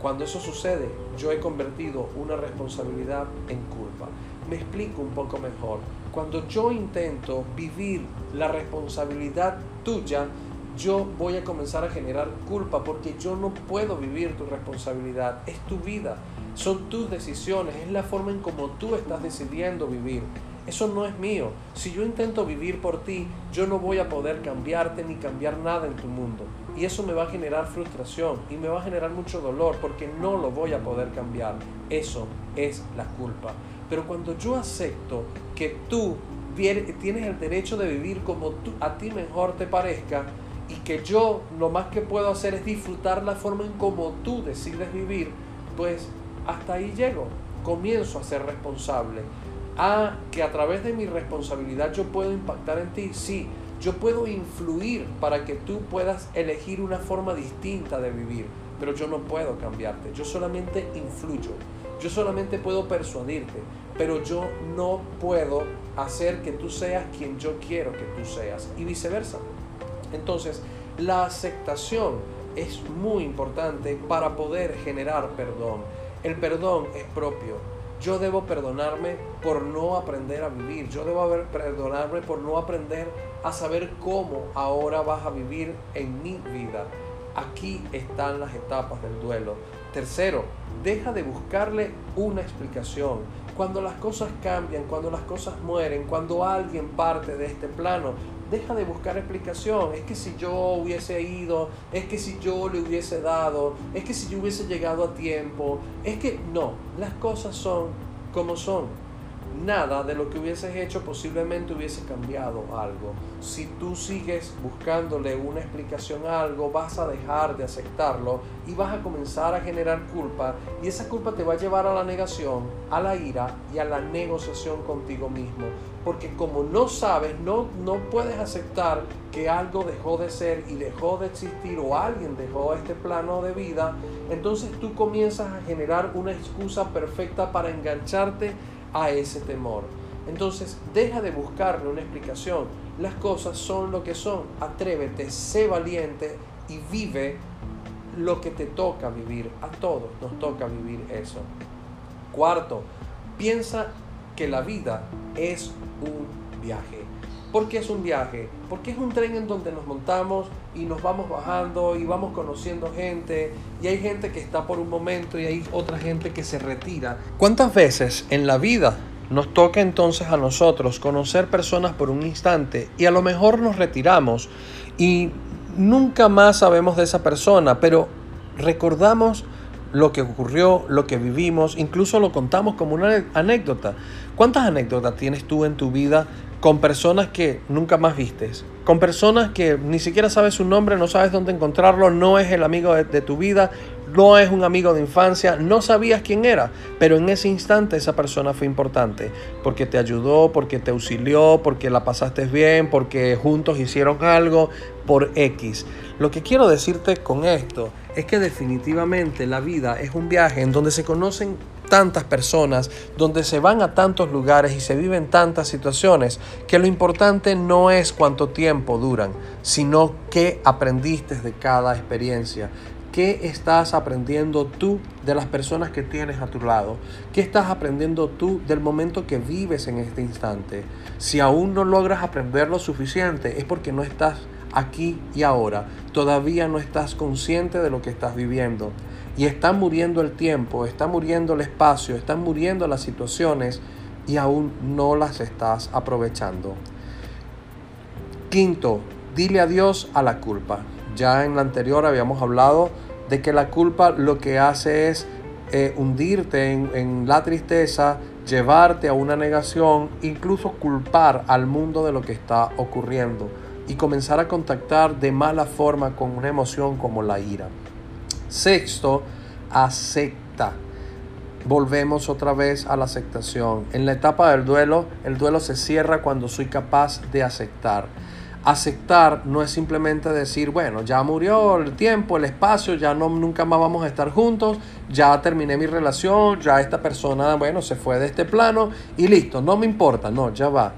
Cuando eso sucede, yo he convertido una responsabilidad en culpa. Me explico un poco mejor. Cuando yo intento vivir la responsabilidad tuya, yo voy a comenzar a generar culpa porque yo no puedo vivir tu responsabilidad. Es tu vida, son tus decisiones, es la forma en como tú estás decidiendo vivir. Eso no es mío. Si yo intento vivir por ti, yo no voy a poder cambiarte ni cambiar nada en tu mundo. Y eso me va a generar frustración y me va a generar mucho dolor porque no lo voy a poder cambiar. Eso es la culpa. Pero cuando yo acepto que tú tienes el derecho de vivir como tú, a ti mejor te parezca y que yo lo más que puedo hacer es disfrutar la forma en como tú decides vivir, pues hasta ahí llego. Comienzo a ser responsable. Ah, que a través de mi responsabilidad yo puedo impactar en ti. Sí, yo puedo influir para que tú puedas elegir una forma distinta de vivir, pero yo no puedo cambiarte. Yo solamente influyo. Yo solamente puedo persuadirte, pero yo no puedo hacer que tú seas quien yo quiero que tú seas y viceversa. Entonces, la aceptación es muy importante para poder generar perdón. El perdón es propio yo debo perdonarme por no aprender a vivir. Yo debo perdonarme por no aprender a saber cómo ahora vas a vivir en mi vida. Aquí están las etapas del duelo. Tercero, deja de buscarle una explicación. Cuando las cosas cambian, cuando las cosas mueren, cuando alguien parte de este plano, deja de buscar explicación. Es que si yo hubiese ido, es que si yo le hubiese dado, es que si yo hubiese llegado a tiempo, es que no, las cosas son como son nada de lo que hubieses hecho posiblemente hubiese cambiado algo. Si tú sigues buscándole una explicación a algo, vas a dejar de aceptarlo y vas a comenzar a generar culpa y esa culpa te va a llevar a la negación, a la ira y a la negociación contigo mismo. Porque como no sabes, no, no puedes aceptar que algo dejó de ser y dejó de existir o alguien dejó este plano de vida, entonces tú comienzas a generar una excusa perfecta para engancharte a ese temor. Entonces, deja de buscarle una explicación. Las cosas son lo que son. Atrévete, sé valiente y vive lo que te toca vivir. A todos nos toca vivir eso. Cuarto, piensa que la vida es un viaje. ¿Por qué es un viaje? Porque es un tren en donde nos montamos y nos vamos bajando y vamos conociendo gente y hay gente que está por un momento y hay otra gente que se retira. ¿Cuántas veces en la vida nos toca entonces a nosotros conocer personas por un instante y a lo mejor nos retiramos y nunca más sabemos de esa persona, pero recordamos lo que ocurrió, lo que vivimos, incluso lo contamos como una anécdota. ¿Cuántas anécdotas tienes tú en tu vida con personas que nunca más vistes, con personas que ni siquiera sabes su nombre, no sabes dónde encontrarlo, no es el amigo de, tu vida, no es un amigo de infancia, no sabías quién era, pero en ese instante esa persona fue importante, porque te ayudó, porque te auxilió, porque la pasaste bien, porque juntos hicieron algo por X. Lo que quiero decirte con esto es que definitivamente la vida es un viaje en donde se conocen tantas personas, donde se van a tantos lugares y se viven tantas situaciones, que lo importante no es cuánto tiempo duran, sino qué aprendiste de cada experiencia. ¿Qué estás aprendiendo tú de las personas que tienes a tu lado? ¿Qué estás aprendiendo tú del momento que vives en este instante? Si aún no logras aprender lo suficiente es porque no estás aquí y ahora. Todavía no estás consciente de lo que estás viviendo. Y está muriendo el tiempo, está muriendo el espacio, están muriendo las situaciones y aún no las estás aprovechando. Quinto, dile adiós a la culpa. Ya en la anterior habíamos hablado de que la culpa lo que hace es eh, hundirte en, en la tristeza, llevarte a una negación, incluso culpar al mundo de lo que está ocurriendo y comenzar a contactar de mala forma con una emoción como la ira. Sexto, acepta. Volvemos otra vez a la aceptación. En la etapa del duelo, el duelo se cierra cuando soy capaz de aceptar. Aceptar no es simplemente decir, bueno, ya murió el tiempo, el espacio, ya no nunca más vamos a estar juntos, ya terminé mi relación, ya esta persona, bueno, se fue de este plano y listo, no me importa, no, ya va.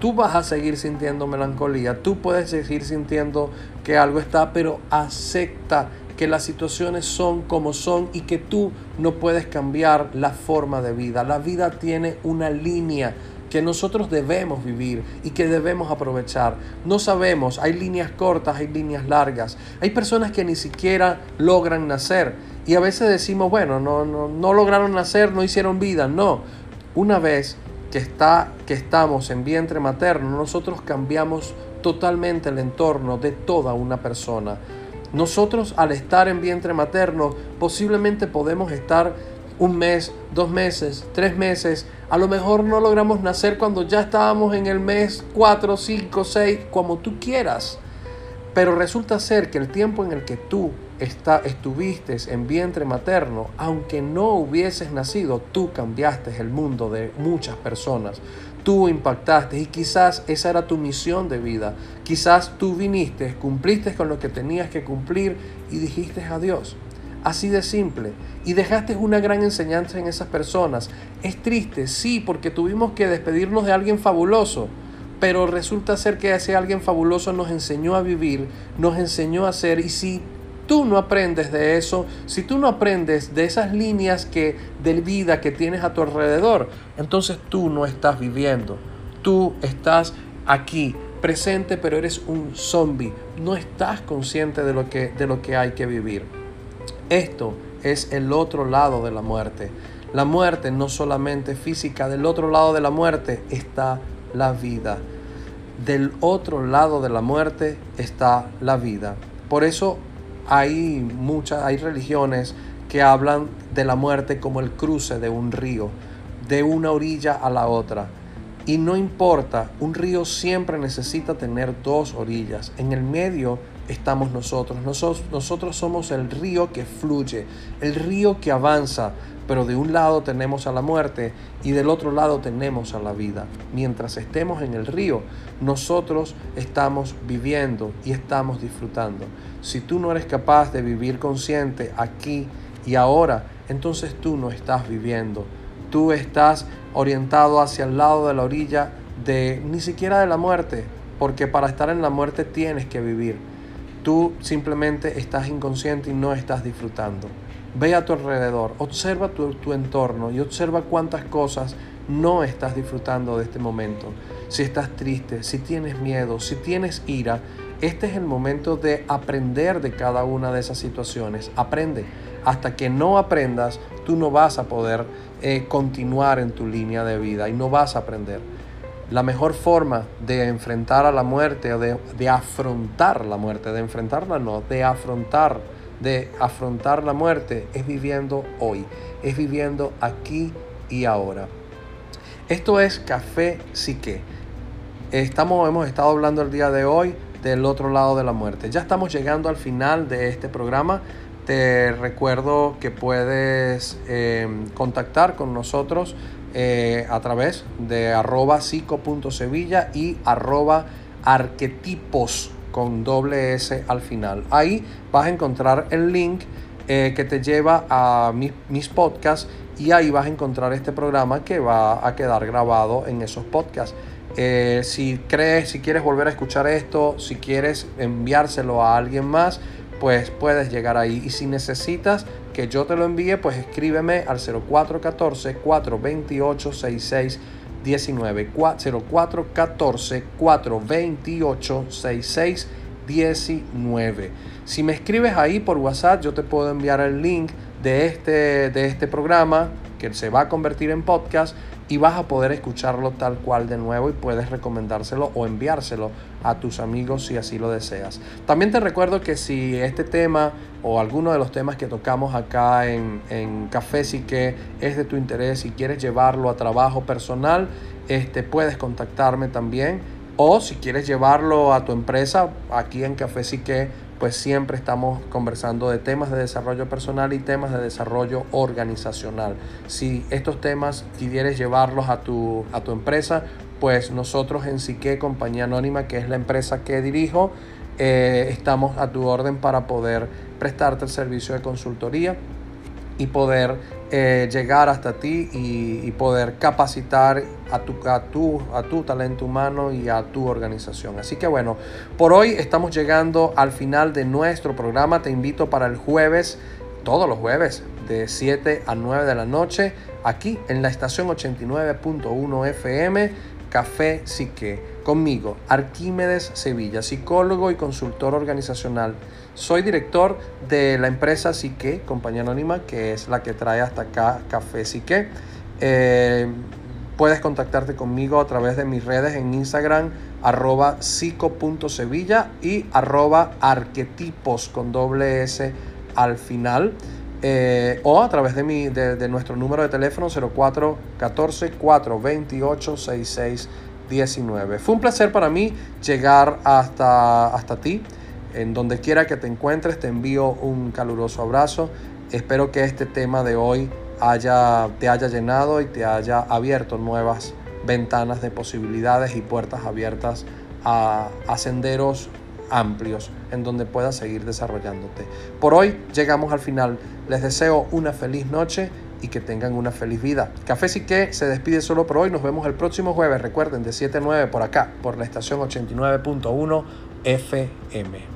Tú vas a seguir sintiendo melancolía, tú puedes seguir sintiendo que algo está, pero acepta que las situaciones son como son y que tú no puedes cambiar la forma de vida. La vida tiene una línea que nosotros debemos vivir y que debemos aprovechar. No sabemos, hay líneas cortas, hay líneas largas. Hay personas que ni siquiera logran nacer y a veces decimos, bueno, no, no, no lograron nacer, no hicieron vida. No, una vez que, está, que estamos en vientre materno, nosotros cambiamos totalmente el entorno de toda una persona. Nosotros al estar en vientre materno posiblemente podemos estar un mes, dos meses, tres meses. A lo mejor no logramos nacer cuando ya estábamos en el mes cuatro, cinco, seis, como tú quieras. Pero resulta ser que el tiempo en el que tú está, estuviste en vientre materno, aunque no hubieses nacido, tú cambiaste el mundo de muchas personas tú impactaste y quizás esa era tu misión de vida. Quizás tú viniste, cumpliste con lo que tenías que cumplir y dijiste adiós. Así de simple. Y dejaste una gran enseñanza en esas personas. Es triste, sí, porque tuvimos que despedirnos de alguien fabuloso. Pero resulta ser que ese alguien fabuloso nos enseñó a vivir, nos enseñó a ser. Y si tú no aprendes de eso, si tú no aprendes de esas líneas que, de vida que tienes a tu alrededor, entonces tú no estás viviendo. Tú estás aquí, presente, pero eres un zombie. No estás consciente de lo que, de lo que hay que vivir. Esto es el otro lado de la muerte. La muerte no solamente física, del otro lado de la muerte está la vida. Del otro lado de la muerte está la vida. Por eso hay muchas, hay religiones que hablan de la muerte como el cruce de un río, de una orilla a la otra. Y no importa, un río siempre necesita tener dos orillas. En el medio estamos nosotros. nosotros. Nosotros somos el río que fluye, el río que avanza, pero de un lado tenemos a la muerte y del otro lado tenemos a la vida. Mientras estemos en el río, nosotros estamos viviendo y estamos disfrutando. Si tú no eres capaz de vivir consciente aquí y ahora, entonces tú no estás viviendo. Tú estás orientado hacia el lado de la orilla de ni siquiera de la muerte, porque para estar en la muerte tienes que vivir. Tú simplemente estás inconsciente y no estás disfrutando. Ve a tu alrededor, observa tu, tu, entorno y observa cuántas cosas no estás disfrutando de este momento. Si estás triste, si tienes miedo, si tienes ira, este es el momento de aprender de cada una de esas situaciones. Aprende. Hasta que no aprendas, tú no vas a poder eh, continuar en tu línea de vida y no vas a aprender. La mejor forma de enfrentar a la muerte de, de afrontar la muerte, de enfrentarla no, de afrontar, de afrontar la muerte es viviendo hoy, es viviendo aquí y ahora. Esto es Café Psique. Estamos, hemos estado hablando el día de hoy del otro lado de la muerte. Ya estamos llegando al final de este programa. Te recuerdo que puedes eh, contactar con nosotros eh, a través de arroba psico.sevilla y arroba arquetipos con doble S al final. Ahí vas a encontrar el link eh, que te lleva a mis podcasts y ahí vas a encontrar este programa que va a quedar grabado en esos podcasts. Si crees, si quieres volver a escuchar esto, si quieres enviárselo a alguien más, pues puedes llegar ahí. Y si necesitas que yo te lo envíe, pues escríbeme al 0414-428-6619. 0414-428-6619. Si me escribes ahí por WhatsApp, yo te puedo enviar el link de este, de este programa que se va a convertir en podcast y vas a poder escucharlo tal cual de nuevo y puedes recomendárselo o enviárselo a tus amigos si así lo deseas. También te recuerdo que si este tema o alguno de los temas que tocamos acá en, en Café que es de tu interés y quieres llevarlo a trabajo personal, este, puedes contactarme también. O si quieres llevarlo a tu empresa, aquí en Café que pues siempre estamos conversando de temas de desarrollo personal y temas de desarrollo organizacional. Si estos temas quieres llevarlos a tu, a tu empresa, pues nosotros en Sique Compañía Anónima, que es la empresa que dirijo, eh, estamos a tu orden para poder prestarte el servicio de consultoría y poder eh, llegar hasta ti y, poder capacitar a tu, a, tu, a tu talento humano y a tu organización. Así que bueno, por hoy estamos llegando al final de nuestro programa. Te invito para el jueves, todos los jueves, de 7 a 9 de la noche, aquí en la estación 89.1 FM Café Psique. Conmigo, Arquímedes Sevilla, psicólogo y consultor organizacional. Soy director de la empresa Psique, compañía anónima, que es la que trae hasta acá Café Psique. Eh, puedes contactarte conmigo a través de mis redes en Instagram, arroba psico.sevilla y arroba arquetipos con doble S al final. Eh, o a través de, mi, de, nuestro número de teléfono 0414 428 6619. Fue un placer para mí llegar hasta, hasta ti. En donde quiera que te encuentres, te envío un caluroso abrazo. Espero que este tema de hoy haya, te haya llenado y te haya abierto nuevas ventanas de posibilidades y puertas abiertas a, a senderos amplios en donde puedas seguir desarrollándote. Por hoy llegamos al final. Les deseo una feliz noche y que tengan una feliz vida. Café sí que se despide solo por hoy. Nos vemos el próximo jueves. Recuerden, de 7 a 9 por acá, por la estación 89.1 FM.